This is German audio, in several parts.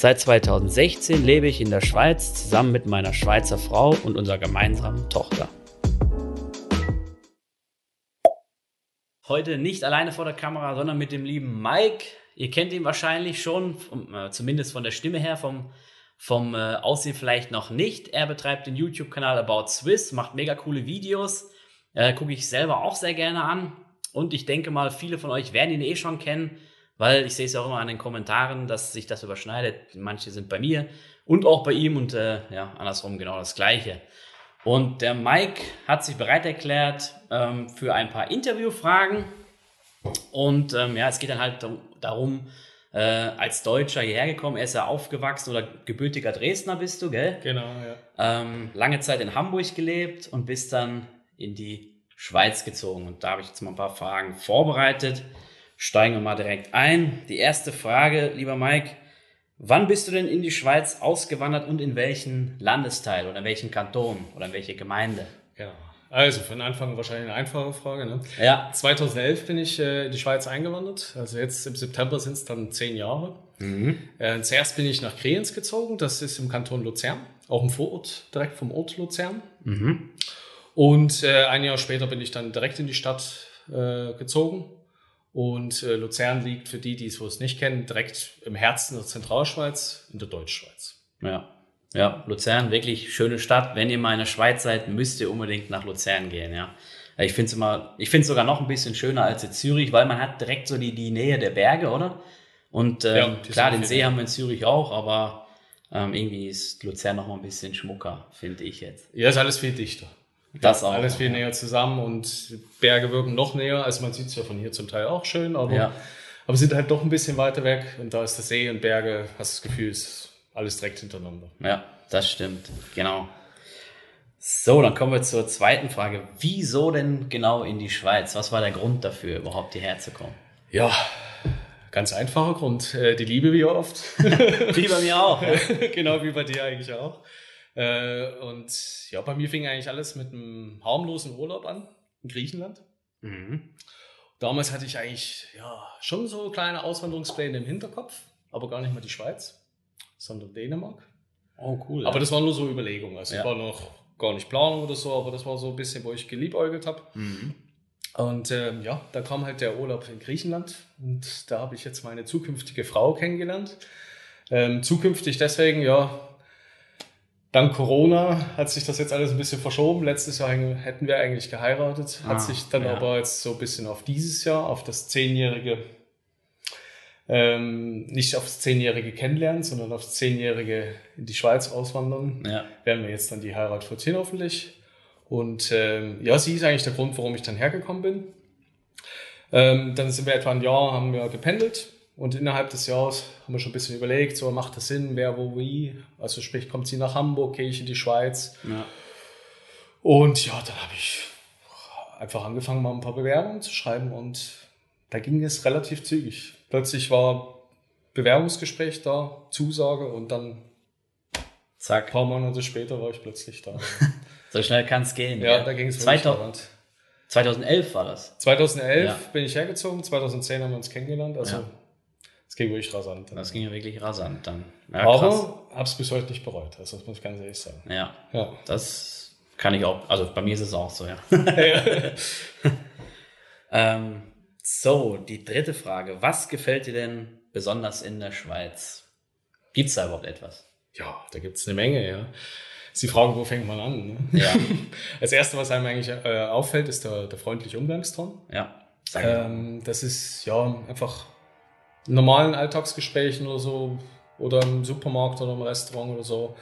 Seit 2016 lebe ich in der Schweiz zusammen mit meiner Schweizer Frau und unserer gemeinsamen Tochter. Heute nicht alleine vor der Kamera, sondern mit dem lieben Mike. Ihr kennt ihn wahrscheinlich schon, äh, zumindest von der Stimme her, vom vom äh, Aussehen vielleicht noch nicht. Er betreibt den YouTube-Kanal About Swiss, macht mega coole Videos. Äh, Gucke ich selber auch sehr gerne an. Und ich denke mal, viele von euch werden ihn eh schon kennen, weil ich sehe es ja auch immer an den Kommentaren, dass sich das überschneidet. Manche sind bei mir und auch bei ihm und äh, ja, andersrum genau das Gleiche. Und der Mike hat sich bereit erklärt ähm, für ein paar Interviewfragen. Und ähm, ja, es geht dann halt darum, äh, als Deutscher hierher gekommen. Er ist ja aufgewachsen oder gebürtiger Dresdner bist du, gell? Genau, ja. Ähm, lange Zeit in Hamburg gelebt und bist dann in die Schweiz gezogen. Und da habe ich jetzt mal ein paar Fragen vorbereitet. Steigen wir mal direkt ein. Die erste Frage, lieber Mike. Wann bist du denn in die Schweiz ausgewandert und in welchen Landesteil oder in welchen Kanton oder in welche Gemeinde? Genau. Also von Anfang wahrscheinlich eine einfache Frage. Ne? Ja. 2011 bin ich äh, in die Schweiz eingewandert. Also jetzt im September sind es dann zehn Jahre. Mhm. Äh, zuerst bin ich nach Kreens gezogen. Das ist im Kanton Luzern, auch im Vorort, direkt vom Ort Luzern. Mhm. Und äh, ein Jahr später bin ich dann direkt in die Stadt äh, gezogen. Und äh, Luzern liegt für die, die es nicht kennen, direkt im Herzen der Zentralschweiz, in der Deutschschweiz. Ja. Ja, Luzern, wirklich schöne Stadt. Wenn ihr mal in der Schweiz seid, müsst ihr unbedingt nach Luzern gehen, ja. Ich finde es immer, ich finde es sogar noch ein bisschen schöner als in Zürich, weil man hat direkt so die, die Nähe der Berge, oder? Und ähm, ja, klar, den See haben wir in Zürich auch, aber ähm, irgendwie ist Luzern noch mal ein bisschen schmucker, finde ich jetzt. Ja, ist alles viel dichter. Das auch. Alles viel näher zusammen und Berge wirken noch näher. Also man sieht es ja von hier zum Teil auch schön, aber, ja. aber sind halt doch ein bisschen weiter weg und da ist der See und Berge, hast das Gefühl, es ist alles direkt hintereinander. Ja, das stimmt. Genau. So, dann kommen wir zur zweiten Frage. Wieso denn genau in die Schweiz? Was war der Grund dafür, überhaupt hierher zu kommen? Ja, ganz einfacher Grund. Äh, die Liebe wie oft. wie bei mir auch. Ja. genau wie bei dir eigentlich auch. Äh, und ja, bei mir fing eigentlich alles mit einem harmlosen Urlaub an in Griechenland. Mhm. Damals hatte ich eigentlich ja, schon so kleine Auswanderungspläne im Hinterkopf, aber gar nicht mal die Schweiz sondern Dänemark. Oh, cool. Aber ja. das war nur so Überlegung. Also ja. war noch gar nicht Planung oder so, aber das war so ein bisschen, wo ich geliebäugelt habe. Mhm. Und ähm, ja, da kam halt der Urlaub in Griechenland und da habe ich jetzt meine zukünftige Frau kennengelernt. Ähm, zukünftig deswegen, ja, dank Corona hat sich das jetzt alles ein bisschen verschoben. Letztes Jahr hätten wir eigentlich geheiratet, hat ah, sich dann ja. aber jetzt so ein bisschen auf dieses Jahr, auf das zehnjährige ähm, nicht aufs zehnjährige Kennenlernen, sondern aufs zehnjährige in die Schweiz auswandern. Ja. Werden wir jetzt dann die Heirat vollziehen hoffentlich. Und ähm, ja, sie ist eigentlich der Grund, warum ich dann hergekommen bin. Ähm, dann sind wir etwa ein Jahr, haben wir gependelt und innerhalb des Jahres haben wir schon ein bisschen überlegt, so macht das Sinn, wer, wo, wie. Also sprich, kommt sie nach Hamburg, gehe ich in die Schweiz. Ja. Und ja, dann habe ich einfach angefangen, mal ein paar Bewerbungen zu schreiben und da ging es relativ zügig plötzlich war Bewerbungsgespräch da, Zusage und dann Zack. ein paar Monate später war ich plötzlich da. so schnell kann es gehen. Ja, ja, da ging es 2000, 2011 war das. 2011 ja. bin ich hergezogen, 2010 haben wir uns kennengelernt. Also ja. Es ging wirklich rasant. Das ging ja wirklich rasant dann. Ja, Aber habe es bis heute nicht bereut. Also das muss ich ganz ehrlich sagen. Ja, ja. das kann ich auch. Also bei mir ist es auch so, ja. ähm, so, die dritte Frage. Was gefällt dir denn besonders in der Schweiz? Gibt es da überhaupt etwas? Ja, da gibt es eine Menge, ja. Sie fragen, wo fängt man an? Ne? Ja. Das Erste, was einem eigentlich äh, auffällt, ist der, der freundliche Umgangston. Ja. Ähm, das ist ja einfach in normalen Alltagsgesprächen oder so oder im Supermarkt oder im Restaurant oder so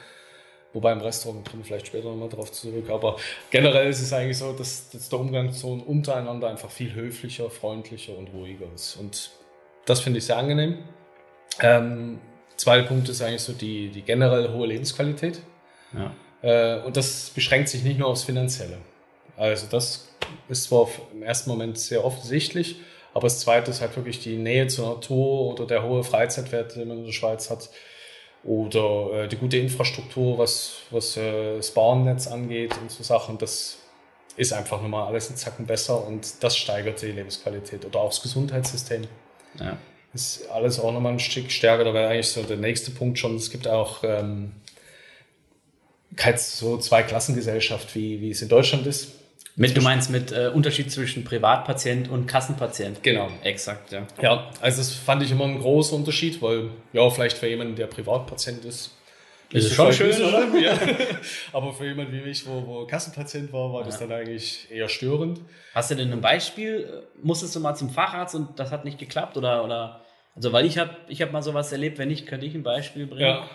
Wobei im Restaurant kommen wir vielleicht später nochmal drauf zurück. Aber generell ist es eigentlich so, dass, dass der Umgang so untereinander einfach viel höflicher, freundlicher und ruhiger ist. Und das finde ich sehr angenehm. Ähm, zweiter Punkt ist eigentlich so die, die generell hohe Lebensqualität. Ja. Äh, und das beschränkt sich nicht nur aufs Finanzielle. Also das ist zwar im ersten Moment sehr offensichtlich, aber das zweite ist halt wirklich die Nähe zur Natur oder der hohe Freizeitwert, den man in der Schweiz hat. Oder äh, die gute Infrastruktur, was, was äh, das Bahnnetz angeht und so Sachen. Das ist einfach nochmal alles ein Zacken besser und das steigert die Lebensqualität. Oder auch das Gesundheitssystem. Ja. Ist alles auch nochmal ein Stück stärker. Da wäre eigentlich so der nächste Punkt schon. Es gibt auch ähm, keine so zwei Klassengesellschaft, wie, wie es in Deutschland ist. Mit, du meinst mit äh, Unterschied zwischen Privatpatient und Kassenpatient? Genau. Exakt, ja. Ja, also das fand ich immer einen großen Unterschied, weil, ja, vielleicht für jemanden, der Privatpatient ist, ist es schon schön, oder? ja. Aber für jemanden wie mich, wo, wo Kassenpatient war, war ja. das dann eigentlich eher störend. Hast du denn ein Beispiel? Musstest du mal zum Facharzt und das hat nicht geklappt? Oder, oder also, weil ich habe ich hab mal sowas erlebt, wenn nicht, könnte ich ein Beispiel bringen. Ja.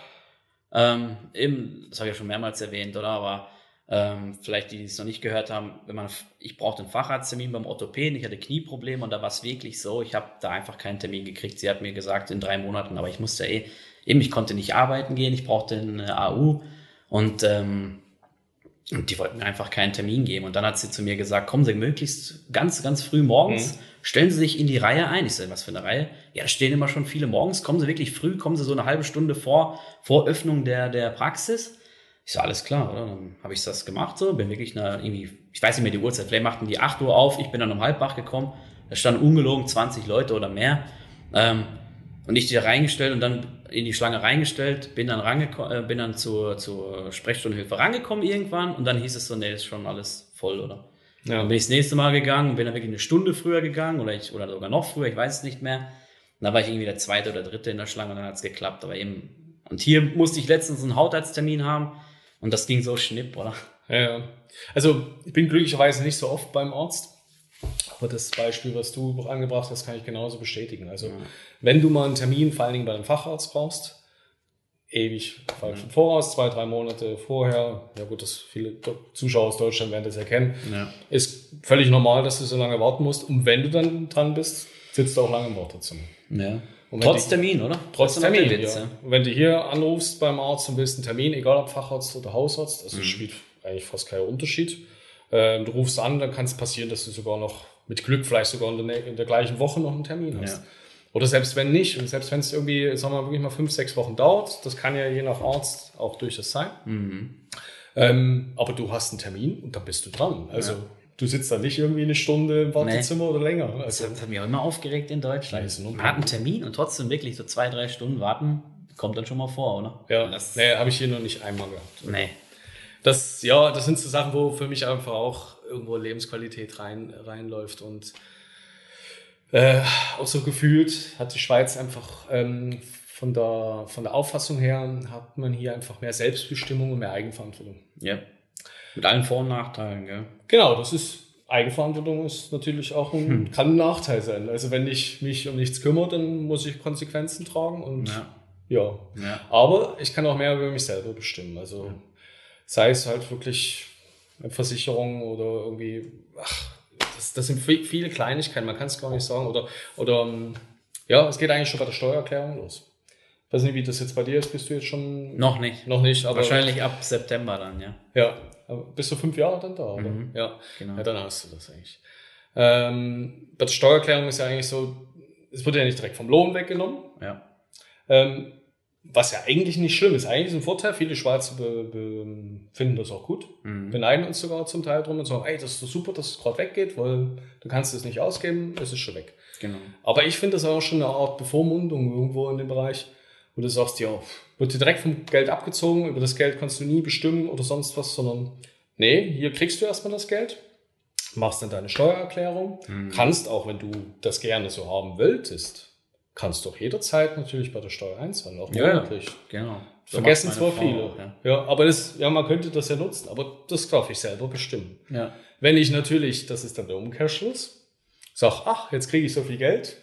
Ähm, eben, das habe ich ja schon mehrmals erwähnt, oder? Aber ähm, vielleicht die, die es noch nicht gehört haben, wenn man, ich brauchte einen Facharzttermin beim Orthopäden, ich hatte Knieprobleme und da war es wirklich so, ich habe da einfach keinen Termin gekriegt. Sie hat mir gesagt, in drei Monaten, aber ich musste eh, eben, ich konnte nicht arbeiten gehen, ich brauchte eine AU und, ähm, und die wollten mir einfach keinen Termin geben. Und dann hat sie zu mir gesagt, kommen Sie möglichst ganz, ganz früh morgens, mhm. stellen Sie sich in die Reihe ein. Ich sage, was für eine Reihe? Ja, da stehen immer schon viele morgens. Kommen Sie wirklich früh, kommen Sie so eine halbe Stunde vor, vor Öffnung der, der Praxis. Ich so, alles klar, oder? Dann habe ich das gemacht so, bin wirklich na, irgendwie, ich weiß nicht mehr die Uhrzeit, vielleicht machten die 8 Uhr auf, ich bin dann um halb wach gekommen, da standen ungelogen 20 Leute oder mehr. Ähm, und ich die da reingestellt und dann in die Schlange reingestellt, bin dann, äh, bin dann zur, zur Sprechstundenhilfe rangekommen irgendwann und dann hieß es so, nee, ist schon alles voll, oder? Ja. Dann bin ich das nächste Mal gegangen, bin dann wirklich eine Stunde früher gegangen oder, ich, oder sogar noch früher, ich weiß es nicht mehr. Und dann war ich irgendwie der zweite oder dritte in der Schlange und dann hat es geklappt. Aber eben, und hier musste ich letztens einen Hautarzttermin haben und das ging so schnipp, oder? Ja, also ich bin glücklicherweise nicht so oft beim Arzt. Aber das Beispiel, was du angebracht hast, kann ich genauso bestätigen. Also, ja. wenn du mal einen Termin, vor allen Dingen bei einem Facharzt brauchst, ewig falsch ja. voraus, zwei, drei Monate vorher, ja gut, das viele Zuschauer aus Deutschland werden das erkennen, ja. ist völlig normal, dass du so lange warten musst. Und wenn du dann dran bist, sitzt du auch lange im Wartezimmer. Ja. Trotz Termin, oder? Trotz Termin, Witz, ja. Und wenn du hier anrufst beim Arzt und willst einen Termin, egal ob Facharzt oder Hausarzt, also mhm. spielt eigentlich fast keinen Unterschied. Ähm, du rufst an, dann kann es passieren, dass du sogar noch mit Glück vielleicht sogar in der, in der gleichen Woche noch einen Termin hast. Ja. Oder selbst wenn nicht, und selbst wenn es irgendwie, sagen wir mal, wirklich mal fünf, sechs Wochen dauert, das kann ja je nach Arzt auch durchaus sein. Mhm. Ähm, aber du hast einen Termin und dann bist du dran. Also ja. Du sitzt da nicht irgendwie eine Stunde im Wartezimmer nee. oder länger. Also, das hat mich auch immer aufgeregt in Deutschland. Man hat einen Termin und trotzdem wirklich so zwei, drei Stunden warten, kommt dann schon mal vor, oder? Ja, das nee, habe ich hier noch nicht einmal gehabt. Nee. Das, ja, das sind so Sachen, wo für mich einfach auch irgendwo Lebensqualität rein, reinläuft und äh, auch so gefühlt hat die Schweiz einfach ähm, von, der, von der Auffassung her hat man hier einfach mehr Selbstbestimmung und mehr Eigenverantwortung. Ja. Mit allen Vor- und Nachteilen, gell? Genau, das ist Eigenverantwortung ist natürlich auch ein, hm. kann ein Nachteil sein. Also wenn ich mich um nichts kümmere, dann muss ich Konsequenzen tragen und ja. ja. ja. Aber ich kann auch mehr über mich selber bestimmen. Also ja. sei es halt wirklich eine Versicherung oder irgendwie, ach, das, das sind viele Kleinigkeiten, man kann es gar nicht sagen. Oder, oder ja, es geht eigentlich schon bei der Steuererklärung los. Ich weiß nicht, wie das jetzt bei dir ist. Bist du jetzt schon? Noch nicht. Noch nicht, aber. Wahrscheinlich ab September dann, ja. Ja, bist du fünf Jahre dann da, oder? Mhm, ja, genau. Ja, dann hast du das eigentlich. Ähm, bei der Steuererklärung ist ja eigentlich so, es wird ja nicht direkt vom Lohn weggenommen. Ja. Ähm, was ja eigentlich nicht schlimm ist. Eigentlich ist ein Vorteil. Viele Schwarze be, be, finden das auch gut. Mhm. Beneiden uns sogar zum Teil drum und sagen, ey, das ist doch super, dass es gerade weggeht, weil du kannst es nicht ausgeben, es ist schon weg. Genau. Aber ich finde das auch schon eine Art Bevormundung irgendwo in dem Bereich, wo du sagst, ja, wird dir direkt vom Geld abgezogen, über das Geld kannst du nie bestimmen oder sonst was, sondern nee, hier kriegst du erstmal das Geld, machst dann deine Steuererklärung, mhm. kannst auch, wenn du das gerne so haben wolltest, kannst du auch jederzeit natürlich bei der Steuer einzahlen, auch monatlich. Ja, genau. So Vergessen zwar Frau viele. Ja. ja. aber das, ja, man könnte das ja nutzen, aber das darf ich selber bestimmen. Ja. Wenn ich natürlich, das ist dann der Umkehrschluss, sag, ach, jetzt kriege ich so viel Geld,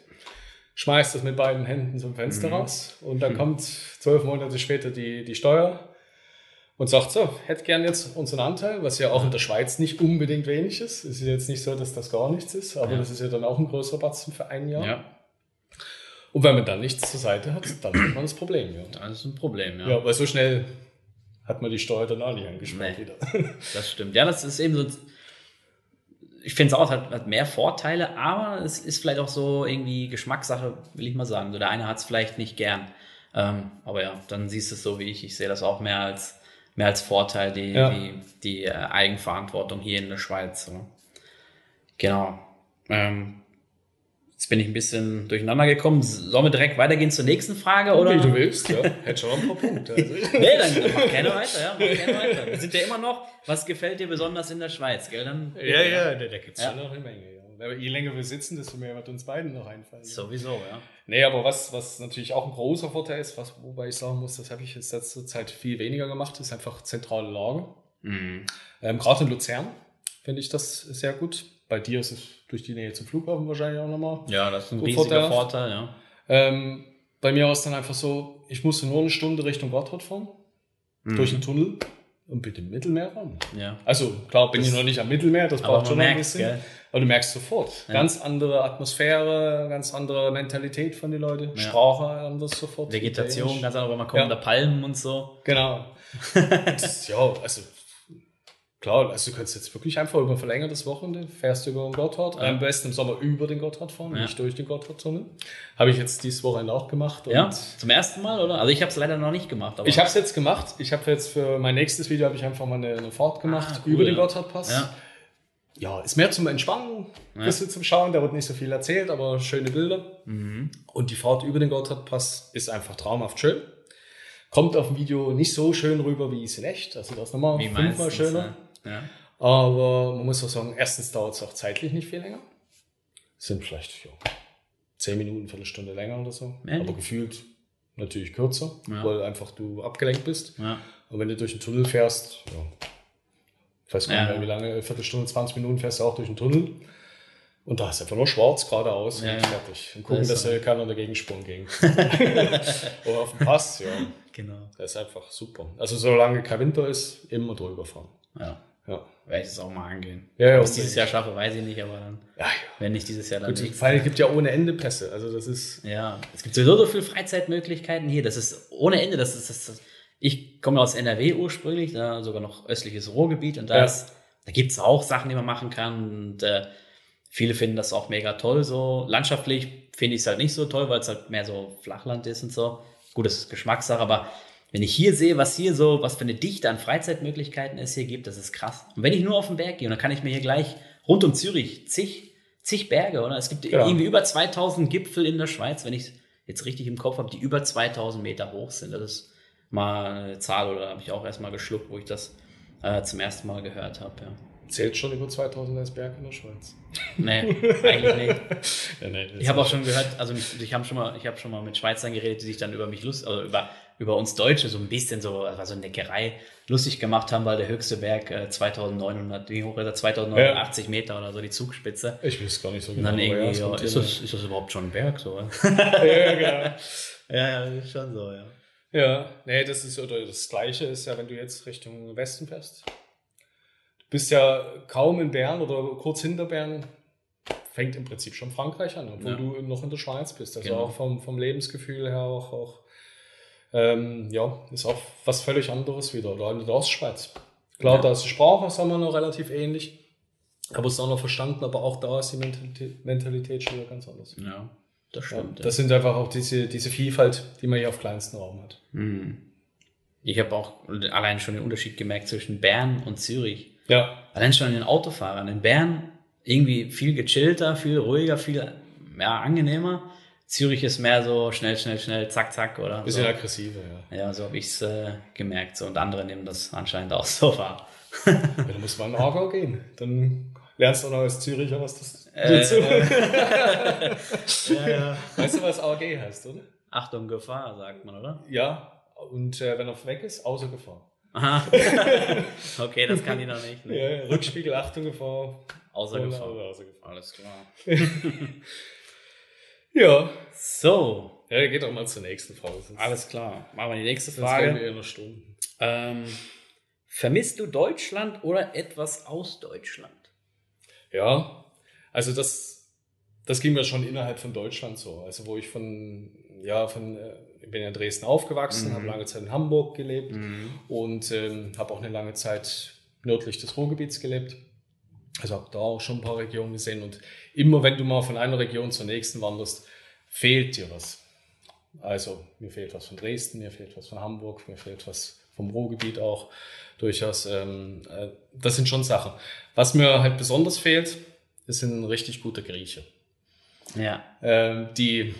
schmeiß das mit beiden Händen zum Fenster mhm. raus und dann mhm. kommt zwölf Monate später die, die Steuer und sagt so, hätte gern jetzt unseren Anteil, was ja auch in der Schweiz nicht unbedingt wenig ist. Es ist jetzt nicht so, dass das gar nichts ist, aber ja. das ist ja dann auch ein größerer Batzen für ein Jahr. Ja. Und wenn man dann nichts zur Seite hat, dann hat man das Problem. Ja. Dann ist ein Problem, ja. Ja, weil so schnell hat man die Steuer dann auch nicht angesprochen Nee. wieder. Das stimmt. Ja, das ist eben so. Ich finde es auch, hat, hat mehr Vorteile, aber es ist vielleicht auch so irgendwie Geschmackssache, will ich mal sagen. So der eine hat es vielleicht nicht gern. Ähm, aber ja, dann siehst du es so wie ich. Ich sehe das auch mehr als, mehr als Vorteil, die, Ja. die, die äh, Eigenverantwortung hier in der Schweiz. So. Genau. Ähm, jetzt bin ich ein bisschen durcheinander gekommen. Sollen wir direkt weitergehen zur nächsten Frage? Oder? Wie du willst, ja. Hätte schon ein paar Punkte. Also. Nee, dann mach gerne weiter, ja. Mach gerne weiter. Wir sind ja immer noch, was gefällt dir besonders in der Schweiz, gell? Dann, Ja, ja, da, da gibt es Ja. schon noch eine Menge. Ja. Aber je länger wir sitzen, desto mehr wird uns beiden noch einfallen. Sowieso, ja. Nee, aber was, was natürlich auch ein großer Vorteil ist, was, wobei ich sagen muss, das habe ich jetzt letzte Zeit viel weniger gemacht, ist einfach zentrale Lage. Mhm. Ähm, Gerade in Luzern finde ich das sehr gut. Bei dir ist es durch die Nähe zum Flughafen wahrscheinlich auch nochmal. Ja, das ist ein riesiger vorteilhaft. Vorteil, ja. Ähm, bei mir war es dann einfach so, ich musste nur eine Stunde Richtung Gotthard fahren, durch den Tunnel und bitte im Mittelmeer ran. Ja. Also klar bin Das- ich noch nicht am Mittelmeer, das Aber braucht schon noch ein bisschen. gell? Aber du merkst sofort, ganz andere Atmosphäre, ganz andere Mentalität von den Leuten, Ja. Sprache anders sofort. Vegetation, ganz andere, man kommt Ja. da Palmen und so. Genau. das, ja, also klar, also du kannst jetzt wirklich einfach über ein verlängertes Wochenende fährst du über den Gotthard. Ja. Am besten im Sommer über den Gotthard fahren, Ja. nicht durch den Gotthardtunnel. Habe ich jetzt dieses Wochenende auch gemacht. und Ja, zum ersten Mal, oder? Also ich habe es leider noch nicht gemacht. Ich habe es jetzt gemacht. Ich habe jetzt für mein nächstes Video habe ich einfach mal eine, eine Fahrt gemacht Ah, cool, über den ja. Gotthardpass. Ja. Ja, ist mehr zum Entspannen, ein bisschen zum Schauen. Da wird nicht so viel erzählt, aber schöne Bilder. Mhm. Und die Fahrt über den Gotthardpass ist einfach traumhaft schön. Kommt auf dem Video nicht so schön rüber wie es in echt. Also das ist nochmal fünfmal schöner. Ja. Ja. Aber man muss auch sagen, erstens dauert es auch zeitlich nicht viel länger. Sind vielleicht ja, 10 Minuten, Viertelstunde länger oder so. Ja. Aber gefühlt natürlich kürzer, Ja. weil einfach du abgelenkt bist. Ja. Und wenn du durch den Tunnel fährst, ja, ich weiß gar nicht Ja. mehr, wie lange, Viertelstunde, 20 Minuten fährst du auch durch den Tunnel. Und da ist einfach nur schwarz geradeaus Ja, und fertig. Und gucken, Das dass äh, keiner dagegen sprungen ging. Oder auf dem Pass, ja. Genau. Das ist einfach super. Also solange kein Winter ist, immer drüber fahren. Ja. Ja. Werde ich das auch mal angehen. Ja, ja, Ob ich es dieses Jahr schaffe, weiß ich nicht, aber dann, Ja, ja. wenn nicht dieses Jahr, dann Gut, weil es gibt ja ohne Ende Pässe. Also das ist. Ja, es gibt sowieso so viele Freizeitmöglichkeiten hier. Das ist ohne Ende. Das ist, das, das, ich komme aus NRW ursprünglich, da sogar noch östliches Ruhrgebiet und da, Ja. ist, da gibt es auch Sachen, die man machen kann. Und äh, viele finden das auch mega toll. So landschaftlich finde ich es halt nicht so toll, weil es halt mehr so Flachland ist und so. Gut, das ist Geschmackssache, aber wenn ich hier sehe, was hier so, was für eine Dichte an Freizeitmöglichkeiten es hier gibt, das ist krass. Und wenn ich nur auf den Berg gehe, dann kann ich mir hier gleich rund um Zürich zig, zig Berge, oder? Es gibt Genau. irgendwie über 2000 Gipfel in der Schweiz, wenn ich jetzt richtig im Kopf habe, die über 2000 Meter hoch sind. Das ist mal eine Zahl, oder habe ich auch erstmal geschluckt, wo ich das äh, zum ersten Mal gehört habe. Ja. Zählt schon über 2000 als Berg in der Schweiz. Nee, eigentlich nicht. Ja, nee, Ich habe auch schon gehört, also mich- ich habe schon mal, ich habe schon mal mit Schweizern geredet, die sich dann über mich lust, also über über uns Deutsche so ein bisschen so, das war so eine Neckerei lustig gemacht haben, weil der höchste Berg äh, 2900, wie hoch ist er? 2089 Meter oder so die Zugspitze. Ich weiß gar nicht so Und genau. dann ja, irgendwie, ja, ist, das, ist das überhaupt schon ein Berg so? ja, ja, genau. ja, ja, ist schon so, ja. Ja, nee, das ist oder das Gleiche ist ja, wenn du jetzt Richtung Westen fährst. Du bist ja kaum in Bern oder kurz hinter Bern, fängt im Prinzip schon Frankreich an, obwohl Ja. du noch in der Schweiz bist. Also Genau. auch vom, vom Lebensgefühl her auch, auch ähm, ja, ist auch was völlig anderes wieder. Oder in der Ostschweiz. Klar, Ja. da ist die Sprache, sagen wir noch, relativ ähnlich. Aber es ist auch noch verstanden, aber auch da ist die Mentalität, schon wieder ganz anders. Ja, das Ja, stimmt. das sind einfach auch diese, diese Vielfalt, die man hier auf kleinstem Raum hat. Hm. Ich habe auch allein schon den Unterschied gemerkt zwischen Bern und Zürich. Ja, Allein schon in den Autofahrern. In Bern irgendwie viel gechillter, viel ruhiger, viel ja, angenehmer. Zürich ist mehr so schnell, schnell, schnell, zack, zack, oder? bisschen so. aggressiver, ja. Ja, so habe ich es äh, gemerkt. So. Und andere nehmen das anscheinend auch so wahr. ja da muss man in Aargau gehen. Dann lernst du auch noch als Züricher, was das Äh, dazu. ja, ja. Weißt du, was AG heißt, oder? Achtung, Gefahr, sagt man, oder? Ja. Und äh, wenn er weg ist, außer Gefahr. Aha. okay, das kann ich noch nicht. Ne? Ja, Rückspiegel, Achtung, Gefahr. Außer Gefahr. außer Gefahr. Alles klar. Ja. So, Ja, geht doch mal zur nächsten Frage. Alles klar. Machen wir die nächste wir Frage. eher noch Stunden. Ähm, vermisst du Deutschland oder etwas aus Deutschland? Ja, also das, das ging mir schon innerhalb von Deutschland so. Also wo ich von, ja, von, äh, ich bin ja in Dresden aufgewachsen, mhm. habe lange Zeit in Hamburg gelebt mhm. und ähm, habe auch eine lange Zeit nördlich des Ruhrgebiets gelebt. Also habe da auch schon ein paar Regionen gesehen und immer wenn du mal von einer Region zur nächsten wanderst, fehlt dir was. Also mir fehlt was von Dresden, mir fehlt was von Hamburg, mir fehlt was vom Ruhrgebiet auch durchaus. Ähm, äh, das sind schon Sachen. Was mir halt besonders fehlt, ist ein richtig guter Grieche. Ja. Ähm, die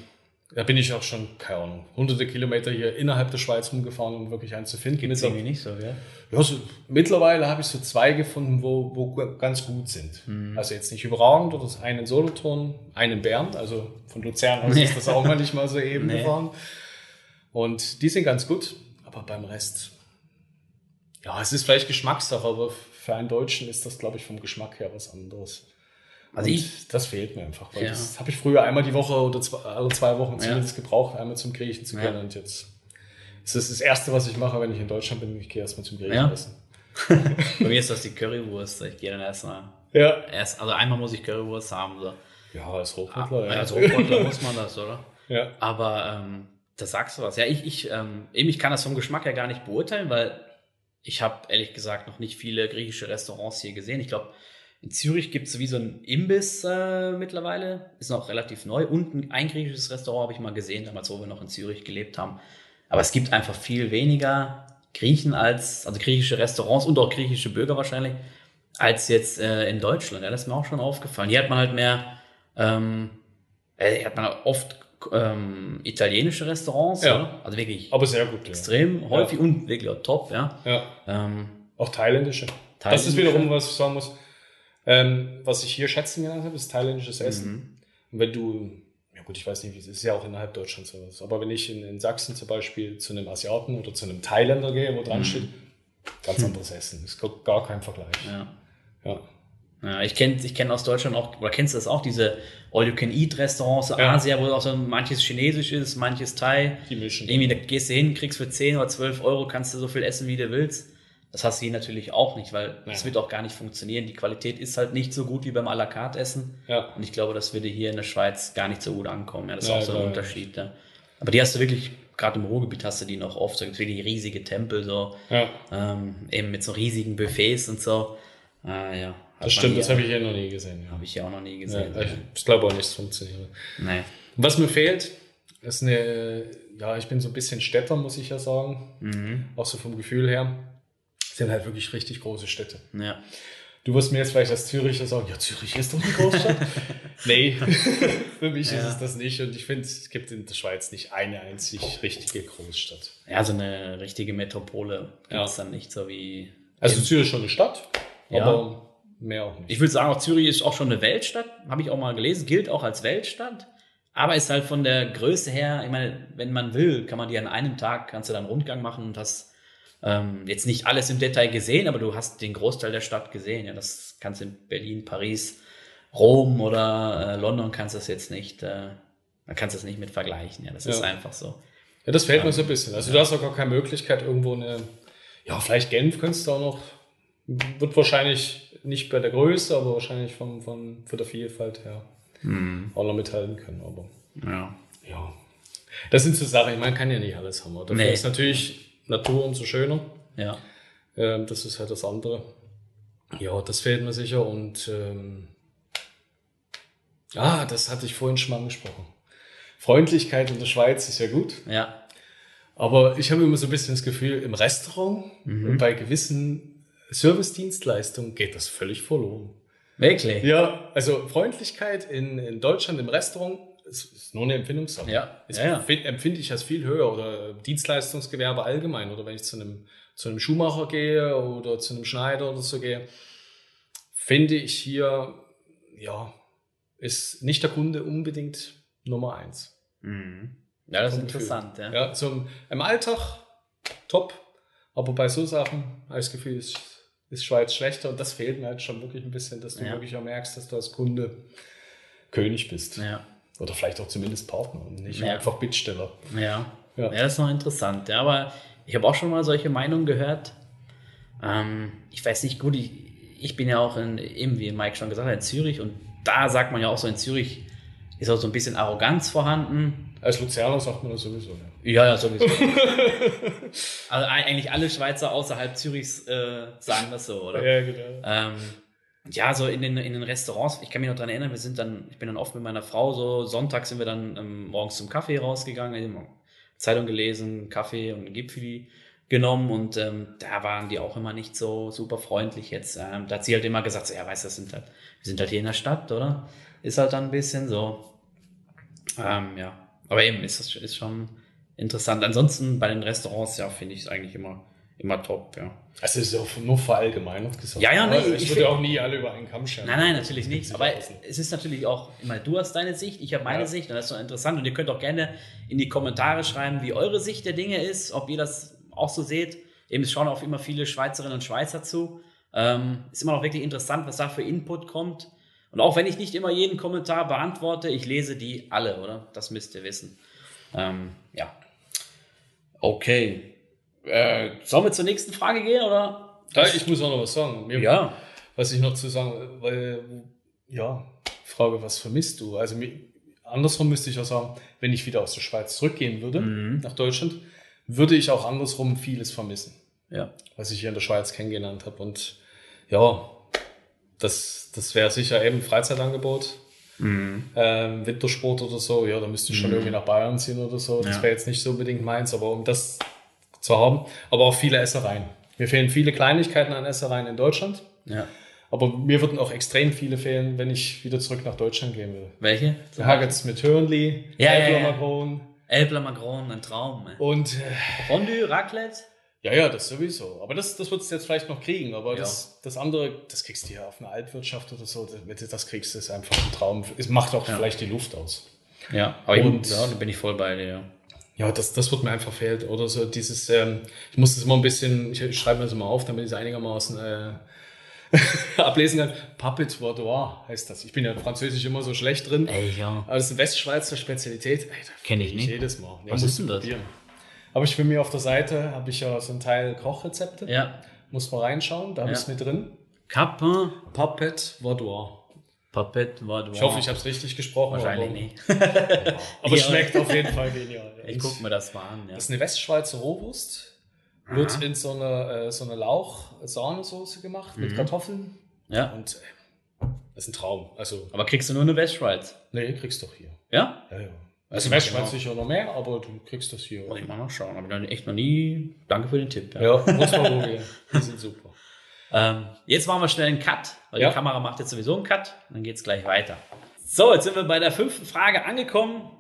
da bin ich auch schon, keine Ahnung, hunderte Kilometer hier innerhalb der Schweiz rumgefahren, um wirklich einen zu finden. Gibt es irgendwie nicht so, ja? Ja, so, mittlerweile habe ich so zwei gefunden, wo, wo ganz gut sind. Mhm. Also jetzt nicht überragend, oder einen Solothurn, einen Bern, also von Luzern aus ist das auch mal nicht mal so eben nee. gefahren. Und die sind ganz gut, aber beim Rest, ja, es ist vielleicht Geschmackssache, aber für einen Deutschen ist das, glaube ich, vom Geschmack her was anderes. Also ich, das fehlt mir einfach. Weil ja. Das habe ich früher einmal die Woche oder zwei, alle zwei Wochen zumindest ja. gebraucht, einmal zum Griechen zu gehen. Ja. Und jetzt ist das das Erste, was ich mache, wenn ich in Deutschland bin. Ich gehe erstmal zum Griechen ja. essen. Bei mir ist das die Currywurst. Ich gehe dann erstmal. Ja. Erst, also einmal muss ich Currywurst haben. So. Ja, als Hochmodler. Ja. Als Hochmodler muss man das, oder? Ja. Aber ähm, da sagst du was. Ja, ich, ich, ähm, eben, ich kann das vom Geschmack her gar nicht beurteilen, weil ich habe ehrlich gesagt noch nicht viele griechische Restaurants hier gesehen. Ich glaube, in Zürich gibt es wie so ein Imbiss äh, mittlerweile, ist noch relativ neu. Und ein griechisches Restaurant habe ich mal gesehen, damals, wo wir noch in Zürich gelebt haben. Aber es gibt einfach viel weniger Griechen als, also griechische Restaurants und auch griechische Bürger wahrscheinlich, als jetzt äh, in Deutschland. Ja, das ist mir auch schon aufgefallen. Hier hat man halt mehr, ähm, äh, hier hat man oft ähm, italienische Restaurants, ja. Oder? also wirklich aber sehr gut, extrem ja. häufig ja. und wirklich auch top, ja. ja. Ähm, auch thailändische. thailändische. Das ist wiederum, was ich sagen muss, ähm, was ich hier schätzen gelernt habe, ist thailändisches Essen. Mhm. Und wenn du, ja gut, ich weiß nicht, wie es ist, ja auch innerhalb Deutschlands sowas, aber wenn ich in, in, Sachsen zum Beispiel zu einem Asiaten oder zu einem Thailänder gehe, wo dran mhm. steht, ganz anderes Essen. Ist gar kein Vergleich. Ja. ja. Ja, ich kenne ich kenn aus Deutschland auch, oder kennst du das auch, diese All-You-Can-Eat-Restaurants, ja. Asia, wo auch so manches Chinesisch ist, manches Thai. Die mischen. Irgendwie, da gehst du hin, kriegst für 10 oder 12 Euro, kannst du so viel essen, wie du willst. Das hast du hier natürlich auch nicht, weil ja. das wird auch gar nicht funktionieren. Die Qualität ist halt nicht so gut wie beim à la carte Essen. Ja. Und ich glaube, das würde hier in der Schweiz gar nicht so gut ankommen. Ja, das ist ja, auch so ein Unterschied. Ja. Aber die hast du wirklich, gerade im Ruhrgebiet hast du die noch oft, so wirklich riesige Tempel, so ja. ähm, eben mit so riesigen Buffets und so. Ah, ja. Das stimmt, das habe ich hier noch nie gesehen. Ja. Habe ich hier auch noch nie gesehen. Ja, ich glaube auch nicht, es funktioniert. Nee. Was mir fehlt, ist eine, ja, ich bin so ein bisschen Städter, muss ich ja sagen. Mhm. Auch so vom Gefühl her sind halt wirklich richtig große Städte. Ja. Du wirst mir jetzt vielleicht als Züricher sagen, ja, Zürich ist doch eine Großstadt. nee, für mich ja. ist es das nicht. Und ich finde, es gibt in der Schweiz nicht eine einzig richtige Großstadt. Ja, so eine richtige Metropole gibt es ja. dann nicht so wie. Also Zürich ist schon eine Stadt, ja. aber mehr auch nicht. Ich würde sagen, auch Zürich ist auch schon eine Weltstadt, habe ich auch mal gelesen, gilt auch als Weltstadt. Aber ist halt von der Größe her, ich meine, wenn man will, kann man die an einem Tag, kannst du dann Rundgang machen und hast ähm, jetzt nicht alles im Detail gesehen, aber du hast den Großteil der Stadt gesehen. Ja, das kannst du in Berlin, Paris, Rom oder äh, London kannst du das jetzt nicht, äh, kannst das nicht mit vergleichen. Ja, das ja. ist einfach so. Ja, das fällt mir so ein bisschen. Also du hast auch gar keine Möglichkeit irgendwo eine, ja, vielleicht Genf könntest du auch noch, wird wahrscheinlich nicht bei der Größe, aber wahrscheinlich von, von, von der Vielfalt her hm. auch noch mithalten können. Aber ja. ja. Das sind so Sachen, man kann ja nicht alles haben. Dafür nee. ist natürlich Natur umso schöner. Ja. Ähm, das ist halt das andere. Ja, das fehlt mir sicher und ähm, ah, das hatte ich vorhin schon mal angesprochen. Freundlichkeit in der Schweiz ist ja gut. Ja. Aber ich habe immer so ein bisschen das Gefühl, im Restaurant mhm. bei gewissen Service-Dienstleistungen geht das völlig verloren. Wirklich? Ja, also Freundlichkeit in, in Deutschland im Restaurant es ist nur eine Empfindungssache. Ja. Ja, ja. empfinde ich als viel höher oder Dienstleistungsgewerbe allgemein oder wenn ich zu einem, zu einem Schuhmacher gehe oder zu einem Schneider oder so gehe, finde ich hier, ja, ist nicht der Kunde unbedingt Nummer eins. Mhm. Ja, das ist interessant. Ja, ja zum, im Alltag top, aber bei so Sachen habe ich das Gefühl, ist, ist Schweiz schlechter und das fehlt mir halt schon wirklich ein bisschen, dass du ja. wirklich auch merkst, dass du als Kunde König bist. Ja. Oder vielleicht auch zumindest Partner und nicht ja. einfach Bittsteller. Ja. ja. ja, das ist noch interessant. Ja, aber ich habe auch schon mal solche Meinungen gehört. Ähm, ich weiß nicht, gut, ich, ich bin ja auch in, eben wie Mike schon gesagt hat, in Zürich und da sagt man ja auch so, in Zürich ist auch so ein bisschen Arroganz vorhanden. Als Luzerner sagt man das sowieso. Ja, ja, ja sowieso. also eigentlich alle Schweizer außerhalb Zürichs äh, sagen das so, oder? Ja, genau. Ähm, ja, so in den, in den Restaurants, ich kann mich noch daran erinnern, wir sind dann, ich bin dann oft mit meiner Frau, so Sonntag sind wir dann ähm, morgens zum Kaffee rausgegangen, Zeitung gelesen, Kaffee und Gipfeli genommen und ähm, da waren die auch immer nicht so super freundlich jetzt. Ähm, da hat sie halt immer gesagt, so, ja, weißt du, halt, wir sind halt hier in der Stadt, oder? Ist halt dann ein bisschen so. Ähm, ja, aber eben ist das ist schon interessant. Ansonsten bei den Restaurants, ja, finde ich es eigentlich immer, immer top, ja. Also es ist auch nur verallgemeinert gesagt. Ja, ja, nee, ich, ich würde auch nie alle über einen Kamm scheren. Nein, nein, natürlich nicht. Aber es ist natürlich auch immer, du hast deine Sicht, ich habe meine ja. Sicht und das ist so interessant. Und ihr könnt auch gerne in die Kommentare schreiben, wie eure Sicht der Dinge ist, ob ihr das auch so seht. Eben, es schauen auch immer viele Schweizerinnen und Schweizer zu. Ähm, ist immer noch wirklich interessant, was da für Input kommt. Und auch wenn ich nicht immer jeden Kommentar beantworte, ich lese die alle, oder? Das müsst ihr wissen. Ähm, ja. Okay. Äh, sollen wir zur nächsten Frage gehen, oder? Ja, ich muss auch noch was sagen. Mir, ja. Was ich noch zu sagen, weil, ja, Frage, was vermisst du? Also, andersrum müsste ich auch sagen, wenn ich wieder aus der Schweiz zurückgehen würde, mhm. nach Deutschland, würde ich auch andersrum vieles vermissen. Ja. Was ich hier in der Schweiz kennengelernt habe. Und ja, das, das wäre sicher eben Freizeitangebot. Mhm. Ähm, Wintersport oder so, ja, da müsste ich schon mhm. irgendwie nach Bayern ziehen oder so. Das ja. wäre jetzt nicht so unbedingt meins, aber um das zu haben, aber auch viele Essereien. Mir fehlen viele Kleinigkeiten an Essereien in Deutschland. Ja. Aber mir würden auch extrem viele fehlen, wenn ich wieder zurück nach Deutschland gehen will. Welche? Haggets mit Hörnli, ja. Macron, Elbler Macron, ein Traum. Und äh, Fondue, Raclette? Ja, ja, das sowieso. Aber das, das würdest du jetzt vielleicht noch kriegen. Aber ja. das, das andere, das kriegst du ja auf einer Altwirtschaft oder so. Du das kriegst, ist einfach ein Traum. Es macht auch ja. vielleicht die Luft aus. Ja, aber Und, ich, ja, da bin ich voll bei dir. Ja, ja das, das wird mir einfach fehlt. Oder so dieses, ähm, ich muss das immer ein bisschen, ich, ich schreibe mir das mal auf, damit ich es einigermaßen äh, ablesen kann. Puppet Vaudois heißt das. Ich bin ja Französisch immer so schlecht drin. Ey, ja. Aber das ist eine Westschweizer Spezialität. Kenne ich nicht. Jedes Mal. Ja, Was ist denn das? Probieren. Habe ich für mich auf der Seite, habe ich ja so ein Teil Kochrezepte. Ja. Muss mal reinschauen, da habe ja. ich es mit drin. Capin. Puppet Vaudois. Puppet Vaudois. Ich hoffe, ich habe es richtig gesprochen. Wahrscheinlich nicht. aber es schmeckt auf jeden Fall genial. Ich gucke mir das mal an. Ja. Das ist eine Westschweizer Rohwurst. Wird Aha. in so eine, äh, so eine Lauch-Sahnesoße gemacht mhm. mit Kartoffeln. Ja. Und äh, das ist ein Traum. Also, aber kriegst du nur eine Westschweiz? Nee, kriegst du doch hier. Ja? Ja, ja. Also Westschweiz sicher noch mehr, aber du kriegst das hier. Muss ich mal nachschauen. Aber dann echt noch nie. Danke für den Tipp. Ja, ja muss man probieren. Die sind super. Ähm, jetzt machen wir schnell einen Cut, weil ja. die Kamera macht jetzt sowieso einen Cut. Und dann geht es gleich weiter. So, jetzt sind wir bei der fünften Frage angekommen.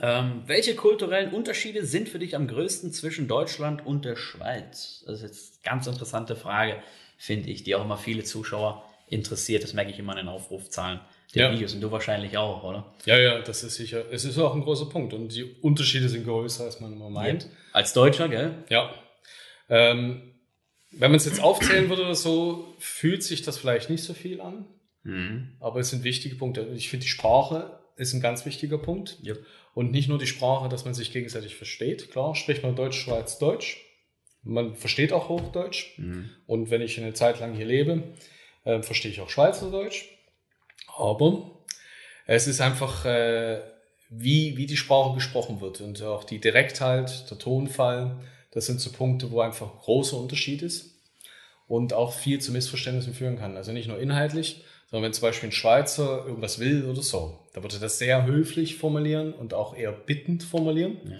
Ähm, welche kulturellen Unterschiede sind für dich am größten zwischen Deutschland und der Schweiz? Das ist jetzt eine ganz interessante Frage, finde ich, die auch immer viele Zuschauer interessiert. Das merke ich immer in den Aufrufzahlen der ja. Videos und du wahrscheinlich auch, oder? Ja, ja, das ist sicher. Es ist auch ein großer Punkt und die Unterschiede sind größer, als man immer meint. Ja. Als Deutscher, gell? Ja. Ähm, wenn man es jetzt aufzählen würde oder so, fühlt sich das vielleicht nicht so viel an. Mhm. Aber es sind wichtige Punkte. Ich finde, die Sprache ist ein ganz wichtiger Punkt. Yep. Und nicht nur die Sprache, dass man sich gegenseitig versteht. Klar, spricht man Deutsch, Schweiz, Deutsch. Man versteht auch Hochdeutsch. Mhm. Und wenn ich eine Zeit lang hier lebe, äh, verstehe ich auch Schweizerdeutsch. Aber es ist einfach, äh, wie, wie die Sprache gesprochen wird und auch die Direktheit, der Tonfall, das sind so Punkte, wo einfach großer Unterschied ist und auch viel zu Missverständnissen führen kann. Also nicht nur inhaltlich, sondern wenn zum Beispiel ein Schweizer irgendwas will oder so, da wird er das sehr höflich formulieren und auch eher bittend formulieren. Ja.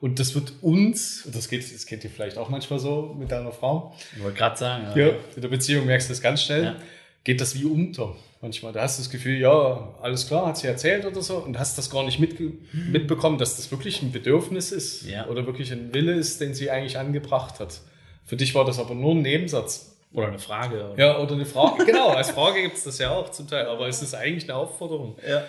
Und das wird uns, das geht, das geht dir vielleicht auch manchmal so mit deiner Frau. Ich wollte gerade sagen. Ja. ja, in der Beziehung merkst du das ganz schnell. Ja. Geht das wie unter manchmal. Da hast du das Gefühl, ja, alles klar, hat sie erzählt oder so und hast das gar nicht mitbekommen, dass das wirklich ein Bedürfnis ist ja. oder wirklich ein Wille ist, den sie eigentlich angebracht hat. Für dich war das aber nur ein Nebensatz. Oder eine Frage. Oder? Ja, oder eine Frage. genau, als Frage gibt es das ja auch zum Teil, aber es ist eigentlich eine Aufforderung. Ja.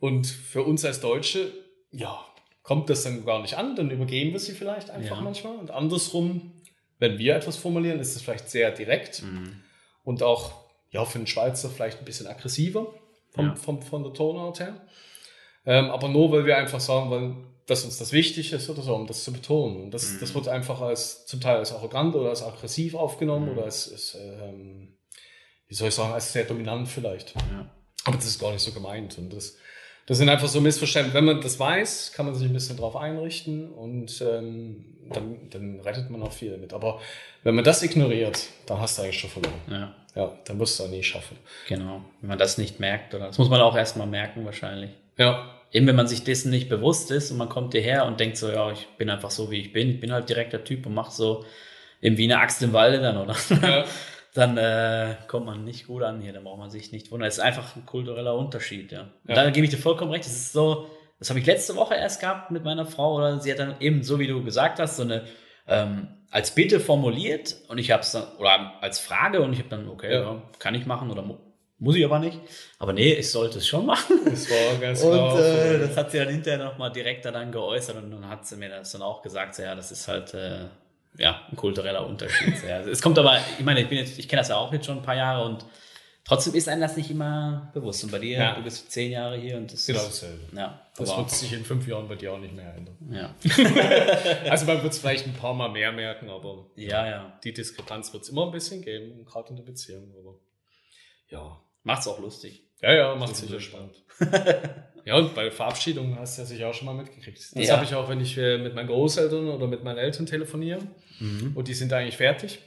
Und für uns als Deutsche, ja, kommt das dann gar nicht an, dann übergehen wir sie vielleicht einfach ja. manchmal. Und andersrum, wenn wir etwas formulieren, ist es vielleicht sehr direkt mhm. und auch ja, für einen Schweizer vielleicht ein bisschen aggressiver vom, ja. vom, von der Tonart her. Ähm, aber nur, weil wir einfach sagen wollen, dass uns das wichtig ist oder so, um das zu betonen. Und das, mhm. das wird einfach als zum Teil als arrogant oder als aggressiv aufgenommen mhm. oder als, als ähm, wie soll ich sagen, als sehr dominant vielleicht. Ja. Aber das ist gar nicht so gemeint. Und das, Das sind einfach so Missverständnisse. Wenn man das weiß, kann man sich ein bisschen drauf einrichten und ähm, dann, dann rettet man auch viel damit. Aber wenn man das ignoriert, dann hast du eigentlich schon verloren. Ja. Ja, dann wirst du es auch nie schaffen. Genau. Wenn man das nicht merkt, oder das muss man auch erstmal merken wahrscheinlich. Ja. Eben wenn man sich dessen nicht bewusst ist und man kommt hierher und denkt so, ja, ich bin einfach so, wie ich bin. Ich bin halt direkt der Typ und mach so eben wie eine Axt im Walde dann, oder? Ja. dann äh, kommt man nicht gut an hier, dann braucht man sich nicht wundern. Es ist einfach ein kultureller Unterschied, ja. ja. Da gebe ich dir vollkommen recht. Es ist so, das habe ich letzte Woche erst gehabt mit meiner Frau, oder sie hat dann eben, so wie du gesagt hast, so eine ähm, als Bitte formuliert und ich habe es dann, oder als Frage und ich habe dann, okay. Ja, kann ich machen oder muss ich aber nicht. Aber nee, ich sollte es schon machen. Das war ganz klar. Und äh, das hat sie dann hinterher nochmal direkt dann geäußert und dann hat sie mir das dann auch gesagt, so, ja, das ist halt äh, ja, ein kultureller Unterschied. ja. Es kommt aber, ich meine, ich bin jetzt, ich kenne das ja auch jetzt schon ein paar Jahre und trotzdem ist einem das nicht immer bewusst. Und bei dir, ja. du bist zehn Jahre hier und das genau ist, dasselbe. Ja, das wird sich in fünf Jahren bei dir auch nicht mehr ändern. Ja. also man wird es vielleicht ein paar Mal mehr merken, aber ja, ja. die Diskrepanz wird es immer ein bisschen geben, gerade in der Beziehung. Aber ja. Macht's auch lustig. Ja, ja, macht sicher spannend. Ja, und bei Verabschiedungen hast du ja sicher auch schon mal mitgekriegt. Das ja. habe ich auch, wenn ich äh, mit meinen Großeltern oder mit meinen Eltern telefoniere mhm. und die sind eigentlich fertig.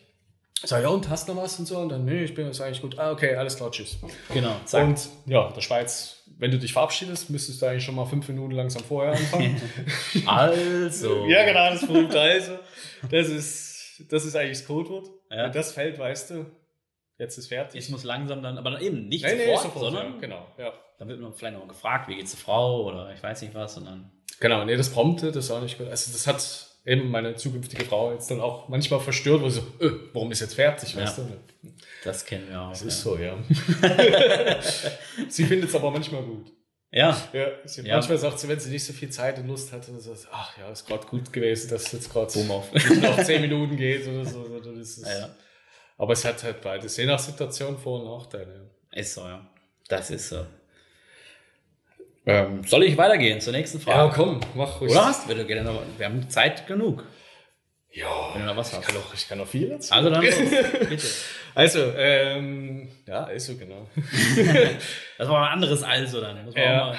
Sag ja, und hast noch was und so? Und dann, nee, ich bin jetzt eigentlich gut. Ah, okay, alles klar, tschüss. Genau, zack. Und ja, der Schweiz, wenn du dich verabschiedest, müsstest du eigentlich schon mal fünf Minuten langsam vorher anfangen. also. ja, genau, das berühmte also. Das ist, das ist eigentlich das Codewort. Ja. Wenn das fällt, weißt du, jetzt ist fertig. Ich muss langsam dann, aber eben nicht nee, sofort, nee, sofort sondern ja, genau, ja. Dann wird man vielleicht noch gefragt, wie geht's der Frau oder ich weiß nicht was und dann. Genau, nee, das Prompte, das auch nicht gut. Also das hat eben meine zukünftige Frau jetzt dann auch manchmal verstört, wo sie so, äh, warum ist jetzt fertig, ja, weißt du? Das kennen wir auch. Das ja. ist so, ja. sie findet es aber manchmal gut. Ja. ja, sie, ja. Manchmal sagt sie, wenn sie nicht so viel Zeit und Lust hat, dann sagt ach ja, ist gerade gut gewesen, dass es jetzt gerade noch zehn Minuten geht oder so. Das ist, ja. Aber es hat halt beides, je nach Situation Vor- und Nachteile. Ist so, ja. Das ist so. Ähm, soll ich weitergehen zur nächsten Frage? Ja, komm, mach ruhig. Oder hast du? Wir, noch, wir haben Zeit genug. Ja, wenn du noch was ich hast. Kann auch, ich kann noch viel dazu. Also dann los, bitte. Also, ähm, ja, also genau. das war ein anderes Also dann. Muss man ja.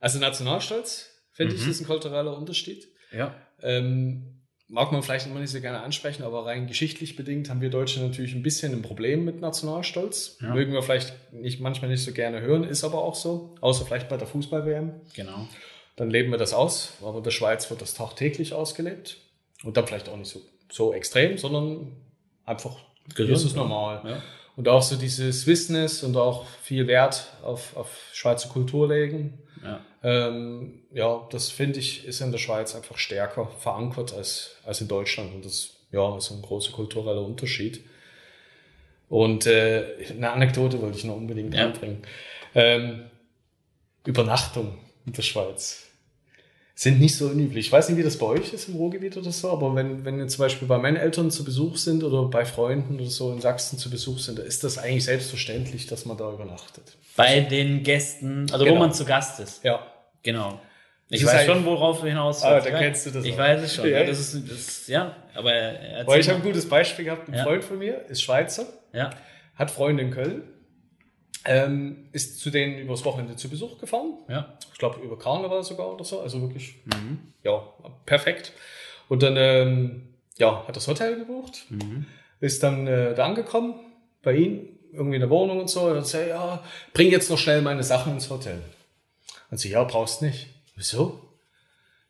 Also Nationalstolz, finde mhm. ich, ist ein kultureller Unterschied. Ja. Ähm, mag man vielleicht immer nicht so gerne ansprechen, aber rein geschichtlich bedingt haben wir Deutsche natürlich ein bisschen ein Problem mit Nationalstolz. Ja. Mögen wir vielleicht nicht, manchmal nicht so gerne hören, ist aber auch so. Außer vielleicht bei der Fußball-WM. Genau. Dann leben wir das aus, aber in der Schweiz wird das tagtäglich ausgelebt. Und dann vielleicht auch nicht so, so extrem, sondern einfach, Gesund, ist es normal. Ja. Und auch so dieses Swissness und auch viel Wert auf, auf Schweizer Kultur legen. Ja. Ähm, ja, das finde ich, ist in der Schweiz einfach stärker verankert als, als in Deutschland. Und das ja, ist ein großer kultureller Unterschied. Und äh, eine Anekdote wollte ich noch unbedingt ja. anbringen. Ähm, Übernachtung in der Schweiz sind nicht so unüblich. Ich weiß nicht, wie das bei euch ist im Ruhrgebiet oder so, aber wenn, wenn wir zum Beispiel bei meinen Eltern zu Besuch sind oder bei Freunden oder so in Sachsen zu Besuch sind, da ist das eigentlich selbstverständlich, dass man da übernachtet. Bei den Gästen, also genau. wo man zu Gast ist. Ja. Genau. Ich weiß schon, worauf du hinaus willst. Ah, da kennst du das Ich auch. weiß es schon. Ja, das ist, das, ja aber Weil ich habe ein gutes Beispiel gehabt. Ein ja. Freund von mir ist Schweizer. Ja. Hat Freunde in Köln. Ähm, ist zu denen übers Wochenende zu Besuch gefahren. Ja. Ich glaube, über Karneval sogar oder so. Also wirklich, mhm. ja, perfekt. Und dann, ähm, ja, hat das Hotel gebucht. Mhm. Ist dann äh, da angekommen, bei ihm, irgendwie in der Wohnung und so. Und dann sagt ja, bring jetzt noch schnell meine Sachen ins Hotel. Und sie, ja, brauchst nicht. Wieso?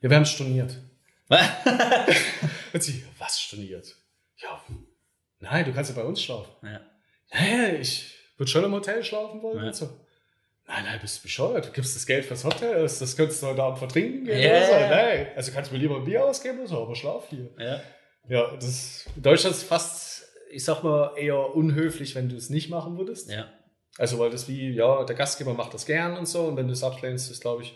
Ja, wir haben storniert. und sie, was storniert? Ja, nein, du kannst ja bei uns schlafen. Ja. Naja, ich würde schon im Hotel schlafen wollen. Ja. So. Nein, nein, bist du bescheuert? Du gibst das Geld fürs Hotel, das, das könntest du heute Abend vertrinken gehen ja, oder so. Nein, also kannst du mir lieber ein Bier ausgeben oder so, aber schlaf hier. Ja. Ja, das, in Deutschland ist fast, ich sag mal, eher unhöflich, wenn du es nicht machen würdest. Ja. Also, weil das wie, ja, der Gastgeber macht das gern und so, und wenn du es ablehnst, ist, glaube ich,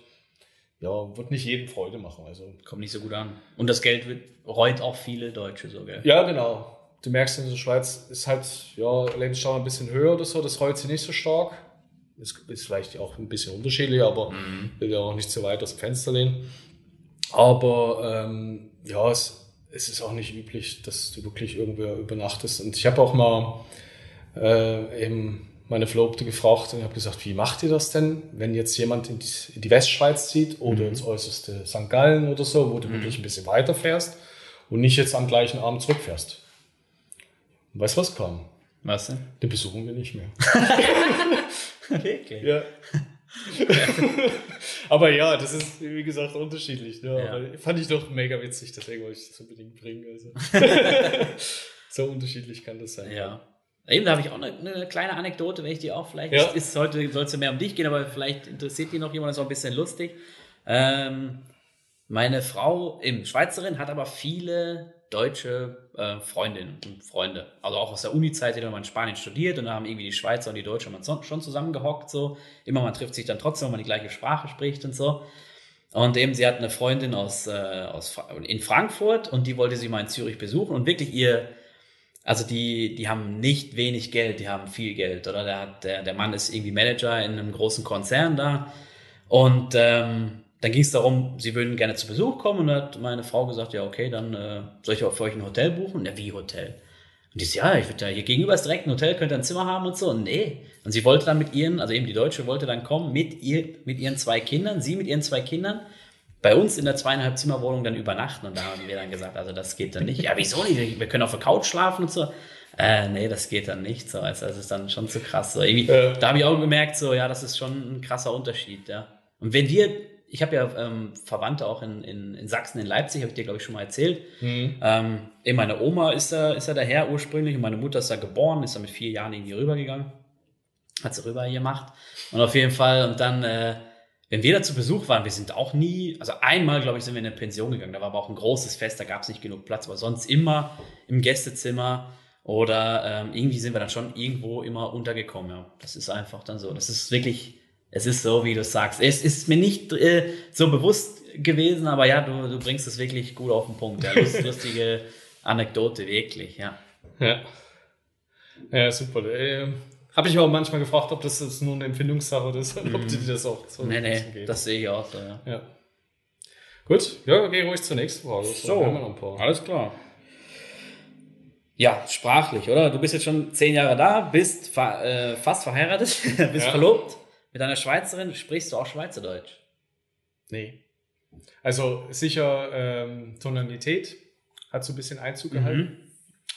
ja, wird nicht jedem Freude machen. Also. Kommt nicht so gut an. Und das Geld wird, reut auch viele Deutsche so, gell? Ja, genau. Du merkst in der Schweiz ist halt, ja, Lebensstandard ein bisschen höher oder so, das reut sie nicht so stark. Das ist vielleicht auch ein bisschen unterschiedlich, aber mhm. will ja auch nicht zu weit aus dem Fenster lehnen. Aber ähm, ja, es, es ist auch nicht üblich, dass du wirklich irgendwo übernachtest. Und ich habe auch mal äh, eben meine Verlobte gefragt und habe gesagt, wie macht ihr das denn, wenn jetzt jemand in die, in die Westschweiz zieht oder mhm. ins äußerste St. Gallen oder so, wo du mhm. wirklich ein bisschen weiter fährst und nicht jetzt am gleichen Abend zurückfährst. Weißt du, was kam? Was denn? Den besuchen wir nicht mehr. Wirklich? Ja. aber ja, das ist wie gesagt unterschiedlich. Ne? Ja. Fand ich doch mega witzig, deswegen wollte ich das unbedingt bringen. Also. so unterschiedlich kann das sein. Ja. Eben, da habe ich auch eine, eine, kleine Anekdote, wenn ich die auch vielleicht, ja. ist, sollte, soll es mehr um dich gehen, aber vielleicht interessiert die noch jemand, das ist auch ein bisschen lustig. Ähm, meine Frau, eben Schweizerin, hat aber viele deutsche äh, Freundinnen und Freunde. Also auch aus der Uni-Zeit, die haben in Spanien studiert und da haben irgendwie die Schweizer und die Deutschen schon zusammengehockt. So. Immer man trifft sich dann trotzdem, wenn man die gleiche Sprache spricht und so. Und eben, sie hat eine Freundin aus, äh, aus in Frankfurt und die wollte sie mal in Zürich besuchen und wirklich ihr, also die, die haben nicht wenig Geld, die haben viel Geld, oder? Der, der, der Mann ist irgendwie Manager in einem großen Konzern da. Und ähm, dann ging es darum, sie würden gerne zu Besuch kommen und hat meine Frau gesagt, ja, okay, dann äh, soll ich auch für euch ein Hotel buchen? Ja, wie Hotel? Und die so, ja, ich würde ja hier gegenüber ist direkt ein Hotel, könnt ihr ein Zimmer haben und so. Und nee. Und sie wollte dann mit ihren, also eben die Deutsche wollte dann kommen mit ihr, mit ihren zwei Kindern, sie mit ihren zwei Kindern, bei uns in der zweieinhalb Zimmerwohnung dann übernachten. Und da haben wir dann gesagt, also das geht dann nicht. Ja, wieso nicht? Wir können auf der Couch schlafen und so. Äh, nee, das geht dann nicht so. Also das ist dann schon zu krass. So, irgendwie, äh. Da habe ich auch gemerkt, so, ja, das ist schon ein krasser Unterschied, ja. Und wenn wir ich habe ja ähm, Verwandte auch in, in, in Sachsen, in Leipzig, habe ich dir, glaube ich, schon mal erzählt. Mhm. Ähm, eben meine Oma ist da, ist da daher ursprünglich und meine Mutter ist da geboren, ist da mit vier Jahren irgendwie rübergegangen. Hat sie rüber gemacht. Und auf jeden Fall, und dann, äh, wenn wir da zu Besuch waren, wir sind auch nie, also einmal, glaube ich, sind wir in eine Pension gegangen. Da war aber auch ein großes Fest, da gab es nicht genug Platz, aber sonst immer im Gästezimmer oder ähm, irgendwie sind wir dann schon irgendwo immer untergekommen. Ja. Das ist einfach dann so. Das ist wirklich es ist so, wie du sagst. Es ist mir nicht äh, so bewusst gewesen, aber ja, du, du bringst es wirklich gut auf den Punkt. Ja, Lust, lustige Anekdote, wirklich, ja. Ja, ja super. Äh, Habe ich auch manchmal gefragt, ob das jetzt nur eine Empfindungssache ist oder ob mm. dir das auch so Nee, nee, geht. das sehe ich auch so, ja. ja. Gut, ja, geh ruhig zur nächsten Frage. So, alles klar. Ja, sprachlich, oder? Du bist jetzt schon zehn Jahre da, bist fa äh, fast verheiratet, bist ja. verlobt. Mit einer Schweizerin sprichst du auch Schweizerdeutsch? Nee. Also sicher ähm, Tonalität hat so ein bisschen Einzug gehalten. Mhm.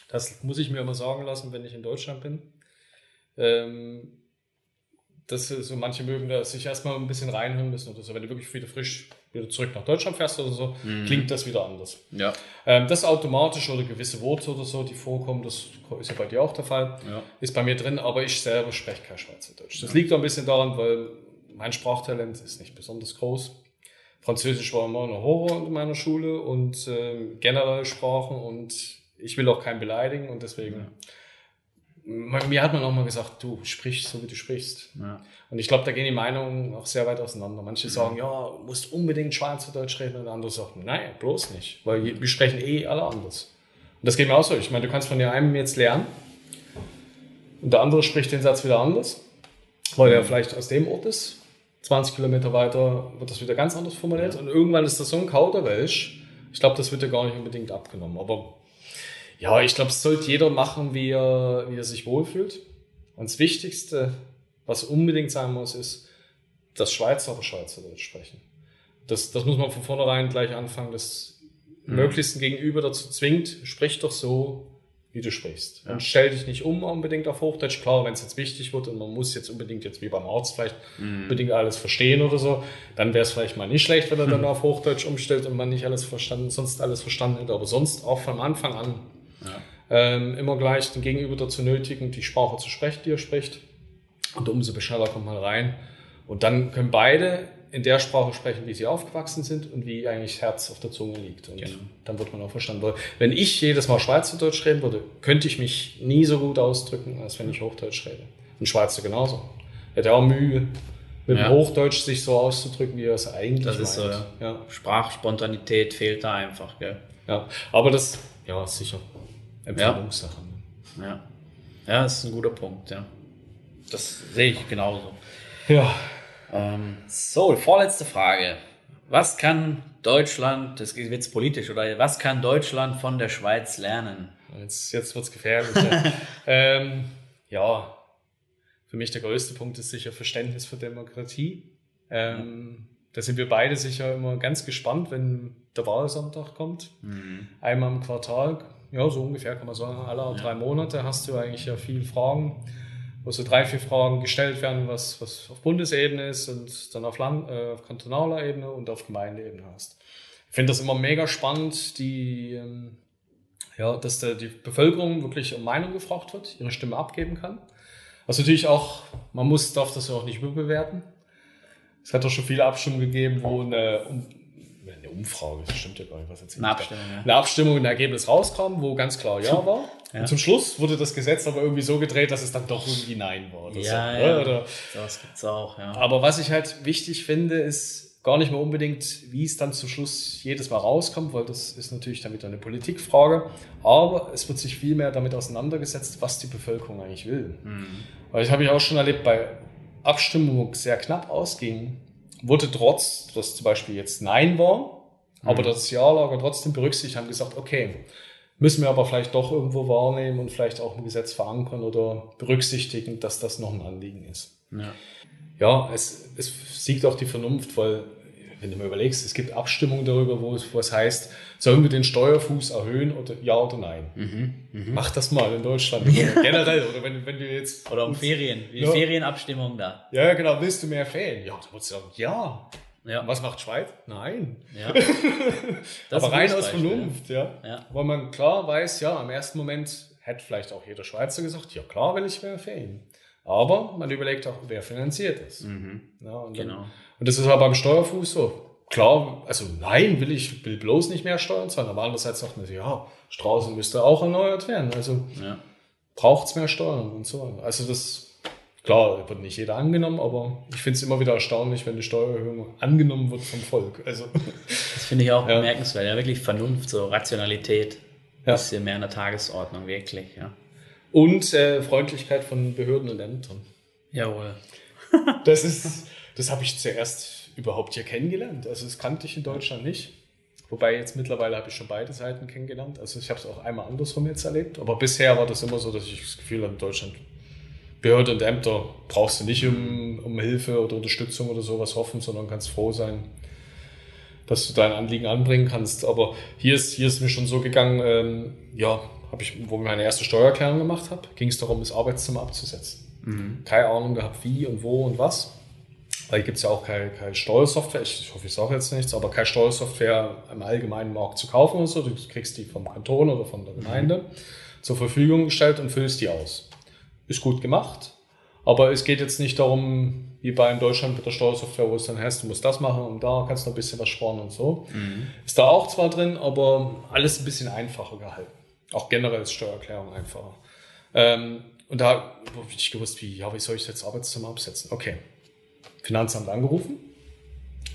Das muss ich mir immer sagen lassen, wenn ich in Deutschland bin. Ähm, dass so manche mögen da sich erstmal ein bisschen reinhören müssen oder so. Wenn du wirklich wieder frisch wieder zurück nach Deutschland fährst oder so, mhm. klingt das wieder anders. Ja. Ähm, das automatisch oder gewisse Worte oder so, die vorkommen, das ist ja bei dir auch der Fall, ja. ist bei mir drin, aber ich selber spreche kein Schweizerdeutsch. Das ja. liegt auch ein bisschen daran, weil mein Sprachtalent ist nicht besonders groß. Französisch war immer eine Horror in meiner Schule und äh, generell Sprachen und ich will auch keinen beleidigen und deswegen ja mir hat man auch mal gesagt, du sprichst so, wie du sprichst. Ja. Und ich glaube, da gehen die Meinungen auch sehr weit auseinander. Manche sagen, ja, du musst unbedingt Schweizerdeutsch reden und andere sagen, nein, bloß nicht, weil wir sprechen eh alle anders. Und das geht mir auch so. Ich meine, du kannst von einem jetzt lernen und der andere spricht den Satz wieder anders, weil er vielleicht aus dem Ort ist. 20 Kilometer weiter wird das wieder ganz anders formuliert und irgendwann ist das so ein Kauderwelsch. Ich glaube, das wird dir gar nicht unbedingt abgenommen. Aber ja, ich glaube, es sollte jeder machen, wie er, wie er sich wohlfühlt. Und das Wichtigste, was unbedingt sein muss, ist, das Schweizer oder Schweizerdeutsch sprechen. Das, das muss man von vornherein gleich anfangen, das mhm. möglichst Gegenüber dazu zwingt, sprich doch so, wie du sprichst. Ja. Und stell dich nicht um unbedingt auf Hochdeutsch. Klar, wenn es jetzt wichtig wird und man muss jetzt unbedingt jetzt wie beim Arzt vielleicht mhm. unbedingt alles verstehen oder so, dann wäre es vielleicht mal nicht schlecht, wenn er dann auf Hochdeutsch umstellt und man nicht alles verstanden, sonst alles verstanden hätte. Aber sonst auch von Anfang an ähm, immer gleich den Gegenüber dazu nötigen, die Sprache zu sprechen, die er spricht. Und umso schneller kommt man rein. Und dann können beide in der Sprache sprechen, wie sie aufgewachsen sind und wie eigentlich das Herz auf der Zunge liegt. Und genau. dann wird man auch verstanden. Weil wenn ich jedes Mal Schweizerdeutsch reden würde, könnte ich mich nie so gut ausdrücken, als wenn ich Hochdeutsch rede. Ein Schweizer genauso. Hätte auch Mühe, mit ja. Hochdeutsch sich so auszudrücken, wie er es eigentlich das ist meint. So, ja. Sprachspontanität fehlt da einfach. Gell? Ja, aber das, ja, sicher. Empfehlungssache. Ja. ja. Ja, das ist ein guter Punkt, ja. Das sehe ich genauso. Ja. Ähm, so, vorletzte Frage. Was kann Deutschland, das wird jetzt politisch, oder was kann Deutschland von der Schweiz lernen? Jetzt, jetzt wird es gefährlich. ähm, ja, für mich der größte Punkt ist sicher Verständnis für Demokratie. Ähm, ja. Da sind wir beide sicher immer ganz gespannt, wenn der Wahlsonntag kommt. Mhm. Einmal im Quartal, ja, so ungefähr kann man sagen, alle ja. drei Monate hast du eigentlich ja viele Fragen, wo so drei, vier Fragen gestellt werden, was, was auf Bundesebene ist und dann auf, Land, äh, auf kantonaler Ebene und auf Gemeindeebene hast. Ich finde das immer mega spannend, die, ähm, ja, dass der, die Bevölkerung wirklich um Meinung gefragt wird, ihre Stimme abgeben kann. Was natürlich auch, man muss, darf das ja auch nicht überbewerten. Es hat doch schon viele Abstimmungen gegeben, wo eine, eine Umfrage, das stimmt ja gar nicht, was jetzt Eine Abstimmung, ja. Eine Abstimmung, ein Ergebnis rauskam, wo ganz klar Ja war. Ja. Und zum Schluss wurde das Gesetz aber irgendwie so gedreht, dass es dann doch irgendwie Nein war. Oder ja, so, ja. Oder, das gibt's auch, ja. Aber was ich halt wichtig finde, ist gar nicht mehr unbedingt, wie es dann zum Schluss jedes Mal rauskommt, weil das ist natürlich dann wieder eine Politikfrage. Aber es wird sich viel mehr damit auseinandergesetzt, was die Bevölkerung eigentlich will. Mhm. Weil ich habe ich auch schon erlebt bei Abstimmung sehr knapp ausging, wurde trotz, dass zum Beispiel jetzt Nein war, mhm. aber das Ja-Lager trotzdem berücksichtigt, haben gesagt, okay, müssen wir aber vielleicht doch irgendwo wahrnehmen und vielleicht auch im Gesetz verankern oder berücksichtigen, dass das noch ein Anliegen ist. Ja, ja es, es siegt auch die Vernunft, weil wenn du mal überlegst, es gibt Abstimmungen darüber, wo es, wo es heißt, sollen wir den Steuerfuß erhöhen oder ja oder nein? Mhm, mh. Mach das mal in Deutschland. Ja. Generell. Oder wenn, wenn du jetzt. Oder um Ferien. Wie ja. Ferienabstimmung da. Ja, genau. Willst du mehr Ferien? Ja, da würdest du sagen, ja. Ja. Und was macht Schweiz? Nein. Ja. Aber rein aus Vernunft, ja. ja. Weil man klar weiß, ja, im ersten Moment hätte vielleicht auch jeder Schweizer gesagt, ja klar will ich mehr Ferien. Aber man überlegt auch, wer finanziert es. Mhm. Ja, und genau. Dann, und das ist aber beim Steuerfuß so. Klar, also nein, will ich will bloß nicht mehr Steuern zahlen. Aber andererseits sagt man, ja, Straßen müsste auch erneuert werden. Also ja. braucht es mehr Steuern und so. Also das, klar, wird nicht jeder angenommen, aber ich finde es immer wieder erstaunlich, wenn eine Steuererhöhung angenommen wird vom Volk. Also, das finde ich auch ja. bemerkenswert. Ja, wirklich Vernunft, so Rationalität. Ja. Bisschen mehr in der Tagesordnung, wirklich, ja. Und äh, Freundlichkeit von Behörden und Ämtern. Jawohl. das ist, das habe ich zuerst überhaupt hier kennengelernt. Also das kannte ich in Deutschland nicht. Wobei jetzt mittlerweile habe ich schon beide Seiten kennengelernt. Also ich habe es auch einmal andersrum jetzt erlebt. Aber bisher war das immer so, dass ich das Gefühl habe, in Deutschland Behörde und Ämter brauchst du nicht um, um Hilfe oder Unterstützung oder sowas hoffen, sondern kannst froh sein, dass du dein Anliegen anbringen kannst. Aber hier ist, hier ist mir schon so gegangen, ähm, ja, habe ich, wo ich meine erste Steuererklärung gemacht habe, ging es darum, das Arbeitszimmer abzusetzen. Mhm. Keine Ahnung gehabt, wie und wo und was. Weil hier gibt es ja auch keine, keine Steuersoftware, ich hoffe, ich sage jetzt nichts, aber keine Steuersoftware im allgemeinen Markt zu kaufen und so. Du kriegst die vom Kanton oder von der mhm. Gemeinde mhm. zur Verfügung gestellt und füllst die aus. Ist gut gemacht, aber es geht jetzt nicht darum, wie bei in Deutschland mit der Steuersoftware, wo es dann heißt, du musst das machen und da kannst du ein bisschen was sparen und so. Mhm. Ist da auch zwar drin, aber alles ein bisschen einfacher gehalten. Auch generell ist Steuererklärung einfacher. Ähm, und da habe ich gewusst, wie, ja, wie soll ich jetzt Arbeitszimmer absetzen? Okay, Finanzamt angerufen.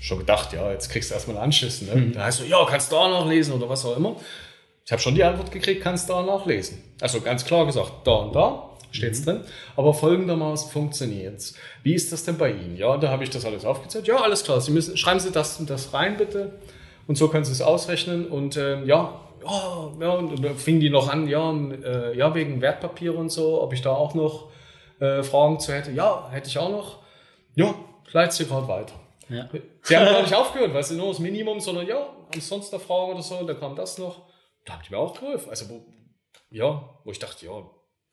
Schon gedacht, ja, jetzt kriegst du erstmal einen Anschiss. Ne? Mhm. Da heißt du, ja, kannst du da nachlesen oder was auch immer. Ich habe schon die Antwort gekriegt, kannst du da nachlesen. Also ganz klar gesagt, da und da steht's mhm. drin. Aber folgendermaßen funktioniert's. Wie ist das denn bei Ihnen? Ja, da habe ich das alles aufgezählt. Ja, alles klar. Sie müssen, schreiben Sie das und das rein, bitte. Und so können Sie es ausrechnen. Und ähm, ja, ja, ja, und dann fingen die noch an, ja, äh, ja, wegen Wertpapiere und so, ob ich da auch noch äh, Fragen zu hätte. Ja, hätte ich auch noch. Ja, leite sie gerade weiter. Ja. Sie haben gar nicht aufgehört, weil sie nur das Minimum, sondern ja, haben sonst noch Fragen oder so, da kam das noch. Da haben die mir auch geholfen. Also, wo, ja, wo ich dachte, ja,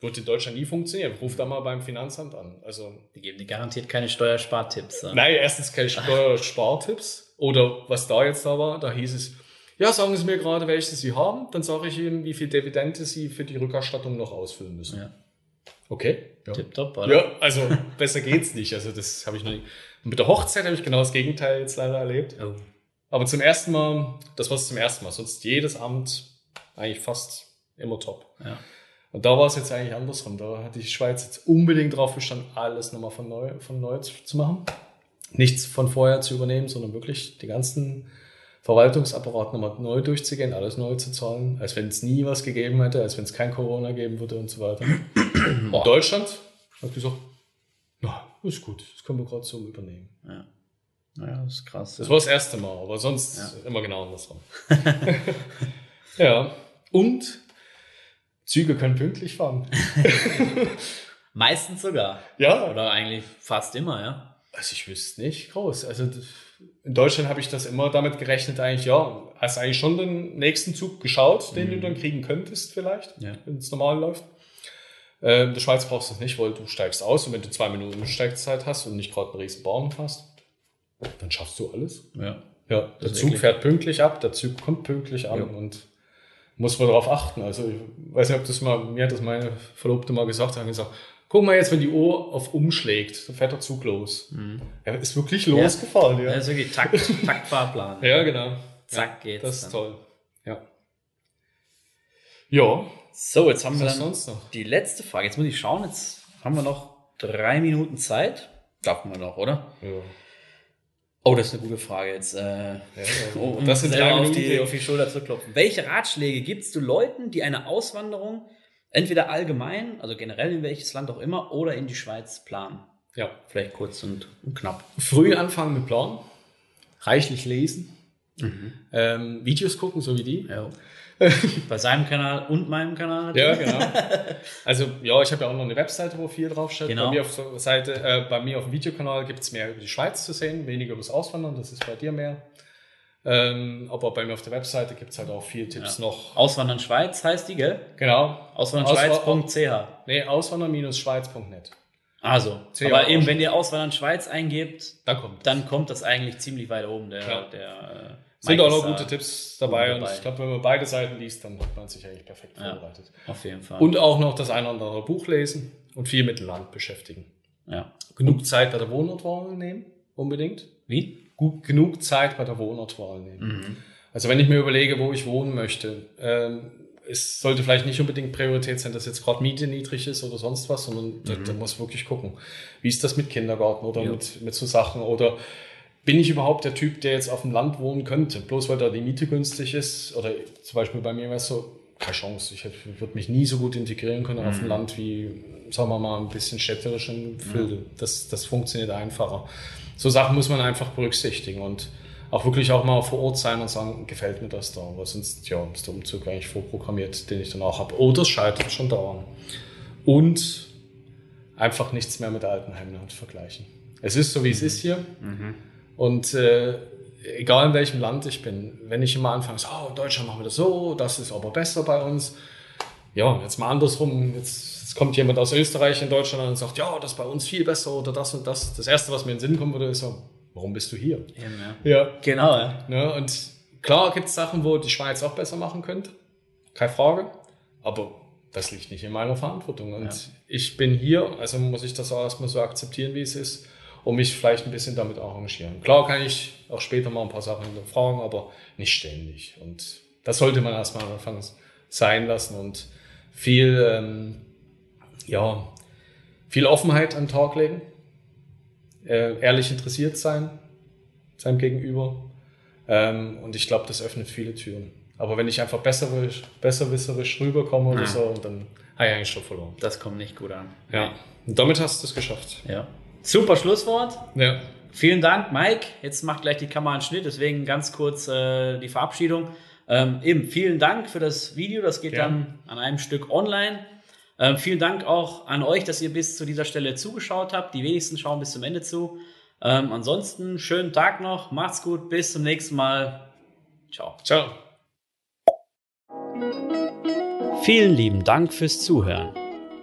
wird in Deutschland nie funktionieren. Ruf da mal beim Finanzamt an. Also, die geben dir garantiert keine Steuerspartipps. Nein, erstens keine Steuerspartipps. Oder was da jetzt da war, da hieß es, ja, sagen Sie mir gerade, welche Sie haben, dann sage ich Ihnen, wie viel Dividende Sie für die Rückerstattung noch ausfüllen müssen. Ja. Okay. Ja. Tipptopp, oder? Ja, also besser geht's nicht. Also das habe ich noch nicht. Und mit der Hochzeit habe ich genau das Gegenteil jetzt leider erlebt. Oh. Aber zum ersten Mal, das war es zum ersten Mal. Sonst jedes Amt eigentlich fast immer top. Ja. Und da war es jetzt eigentlich andersrum. Da hat die Schweiz jetzt unbedingt drauf bestanden, alles nochmal von neu, von neu zu machen. Nichts von vorher zu übernehmen, sondern wirklich die ganzen Verwaltungsapparat nochmal neu durchzugehen, alles neu zu zahlen, als wenn es nie was gegeben hätte, als wenn es kein Corona geben würde und so weiter. In Deutschland hat gesagt, na, ist gut, das können wir gerade so übernehmen. Ja. Naja, das ist krass. Das ja. war das erste Mal, aber sonst ja. immer genau andersrum. ja, und Züge können pünktlich fahren. Meistens sogar. Ja. Oder eigentlich fast immer, ja. Also ich wüsste nicht groß. Also in Deutschland habe ich das immer damit gerechnet, eigentlich, ja, hast eigentlich schon den nächsten Zug geschaut, den mhm. du dann kriegen könntest, vielleicht, ja. wenn es normal läuft. Ähm, in der Schweiz brauchst du es nicht, weil du steigst aus und wenn du zwei Minuten Steigzeit hast und nicht gerade einen riesen Baum hast, dann schaffst du alles. Ja. Ja, der Zug fährt pünktlich ab, der Zug kommt pünktlich an ja. und muss man darauf achten. Also ich weiß nicht, ob das mal, mir hat das meine Verlobte mal gesagt, hat gesagt, guck mal jetzt, wenn die Uhr auf umschlägt, dann fährt der Zug los. Mhm. Er ist wirklich losgefahren, ja. ja. Das ist wirklich Takt, Taktfahrplan. ja, genau. Zack geht's. Das ist dann. toll. Ja. Ja. So, jetzt haben wir dann die letzte Frage. Jetzt muss ich schauen, jetzt haben wir noch drei Minuten Zeit. Darf man noch, oder? Ja. Oh, das ist eine gute Frage jetzt. Äh, ja, um das sind auf die, auf die Schulter zu klopfen. Welche Ratschläge gibst du Leuten, die eine Auswanderung entweder allgemein, also generell in welches Land auch immer, oder in die Schweiz planen? Ja. Vielleicht kurz und, und knapp. Früh anfangen mit Planen, reichlich lesen, mhm. ähm, Videos gucken, so wie die. Ja. Bei seinem Kanal und meinem Kanal. Ja, genau. Also ja, ich habe ja auch noch eine Webseite, wo viel draufsteht. Genau. Bei mir auf der Seite, äh, bei mir auf dem Videokanal gibt es mehr über die Schweiz zu sehen, weniger über das Auswandern, das ist bei dir mehr. Ähm, aber bei mir auf der Webseite gibt es halt auch viel Tipps ja. noch. Auswandern Schweiz heißt die, gell? Genau. Auswandernschweiz.ch. Nee, auswandern-schweiz.net. Also, aber eben, wenn ihr Auswandern Schweiz eingebt, dann kommt, dann kommt das eigentlich ziemlich weit oben, der, ja. der äh, sind auch noch gute Tipps dabei, dabei. und ich glaube, wenn man beide Seiten liest, dann hat man sich eigentlich perfekt ja, vorbereitet. Auf jeden Fall. Und auch noch das eine oder andere Buch lesen und viel mit dem Land beschäftigen. Ja. Genug Zeit bei der Wohnortwahl nehmen, unbedingt. Wie? Gut, genug Zeit bei der Wohnortwahl nehmen. Mhm. Also wenn ich mir überlege, wo ich wohnen möchte, ähm, es sollte vielleicht nicht unbedingt Priorität sein, dass jetzt gerade Miete niedrig ist oder sonst was, sondern mhm. da, da muss wirklich gucken, wie ist das mit Kindergarten oder ja. mit, mit so Sachen oder bin ich überhaupt der Typ, der jetzt auf dem Land wohnen könnte, bloß weil da die Miete günstig ist? Oder zum Beispiel bei mir wäre es so, keine Chance. Ich würde mich nie so gut integrieren können mhm. auf dem mhm. Land wie, sagen wir mal, ein bisschen städterisch in Flügel. Mhm. Das, das funktioniert einfacher. So Sachen muss man einfach berücksichtigen und auch wirklich auch mal vor Ort sein und sagen, gefällt mir das da? Weil sonst, ja, ist der Umzug eigentlich vorprogrammiert, den ich dann auch habe. Oder es scheitert schon dauern. Und einfach nichts mehr mit alten Heimland vergleichen. Es ist so, wie es ist hier. Mhm. Und äh, egal in welchem Land ich bin, wenn ich immer anfange, so, oh, in Deutschland machen wir das so, das ist aber besser bei uns. Ja, jetzt mal andersrum, jetzt, jetzt kommt jemand aus Österreich in Deutschland und sagt, ja, das ist bei uns viel besser oder das und das. Das Erste, was mir in den Sinn kommen würde, ist so, warum bist du hier? Ja, ja. genau. Ja. Ne, und klar gibt es Sachen, wo die Schweiz auch besser machen könnte, keine Frage, aber das liegt nicht in meiner Verantwortung. Und ja. ich bin hier, also muss ich das auch erstmal so akzeptieren, wie es ist und mich vielleicht ein bisschen damit arrangieren. Klar kann ich auch später mal ein paar Sachen fragen, aber nicht ständig. Und das sollte man erstmal am Anfang sein lassen und viel, ähm, ja, viel Offenheit an den Tag legen, äh, ehrlich interessiert sein, seinem Gegenüber. Ähm, und ich glaube, das öffnet viele Türen. Aber wenn ich einfach besserwisserisch, besserwisserisch rüberkomme oder ja. so, dann habe ich eigentlich schon verloren. Das kommt nicht gut an. Ja. Und damit hast du es geschafft. Ja. Super Schlusswort. Ja. Vielen Dank, Mike. Jetzt macht gleich die Kamera einen Schnitt, deswegen ganz kurz äh, die Verabschiedung. Ähm, eben, vielen Dank für das Video. Das geht ja. dann an einem Stück online. Ähm, vielen Dank auch an euch, dass ihr bis zu dieser Stelle zugeschaut habt. Die wenigsten schauen bis zum Ende zu. Ähm, ansonsten schönen Tag noch. Macht's gut. Bis zum nächsten Mal. Ciao. Ciao. Vielen lieben Dank fürs Zuhören.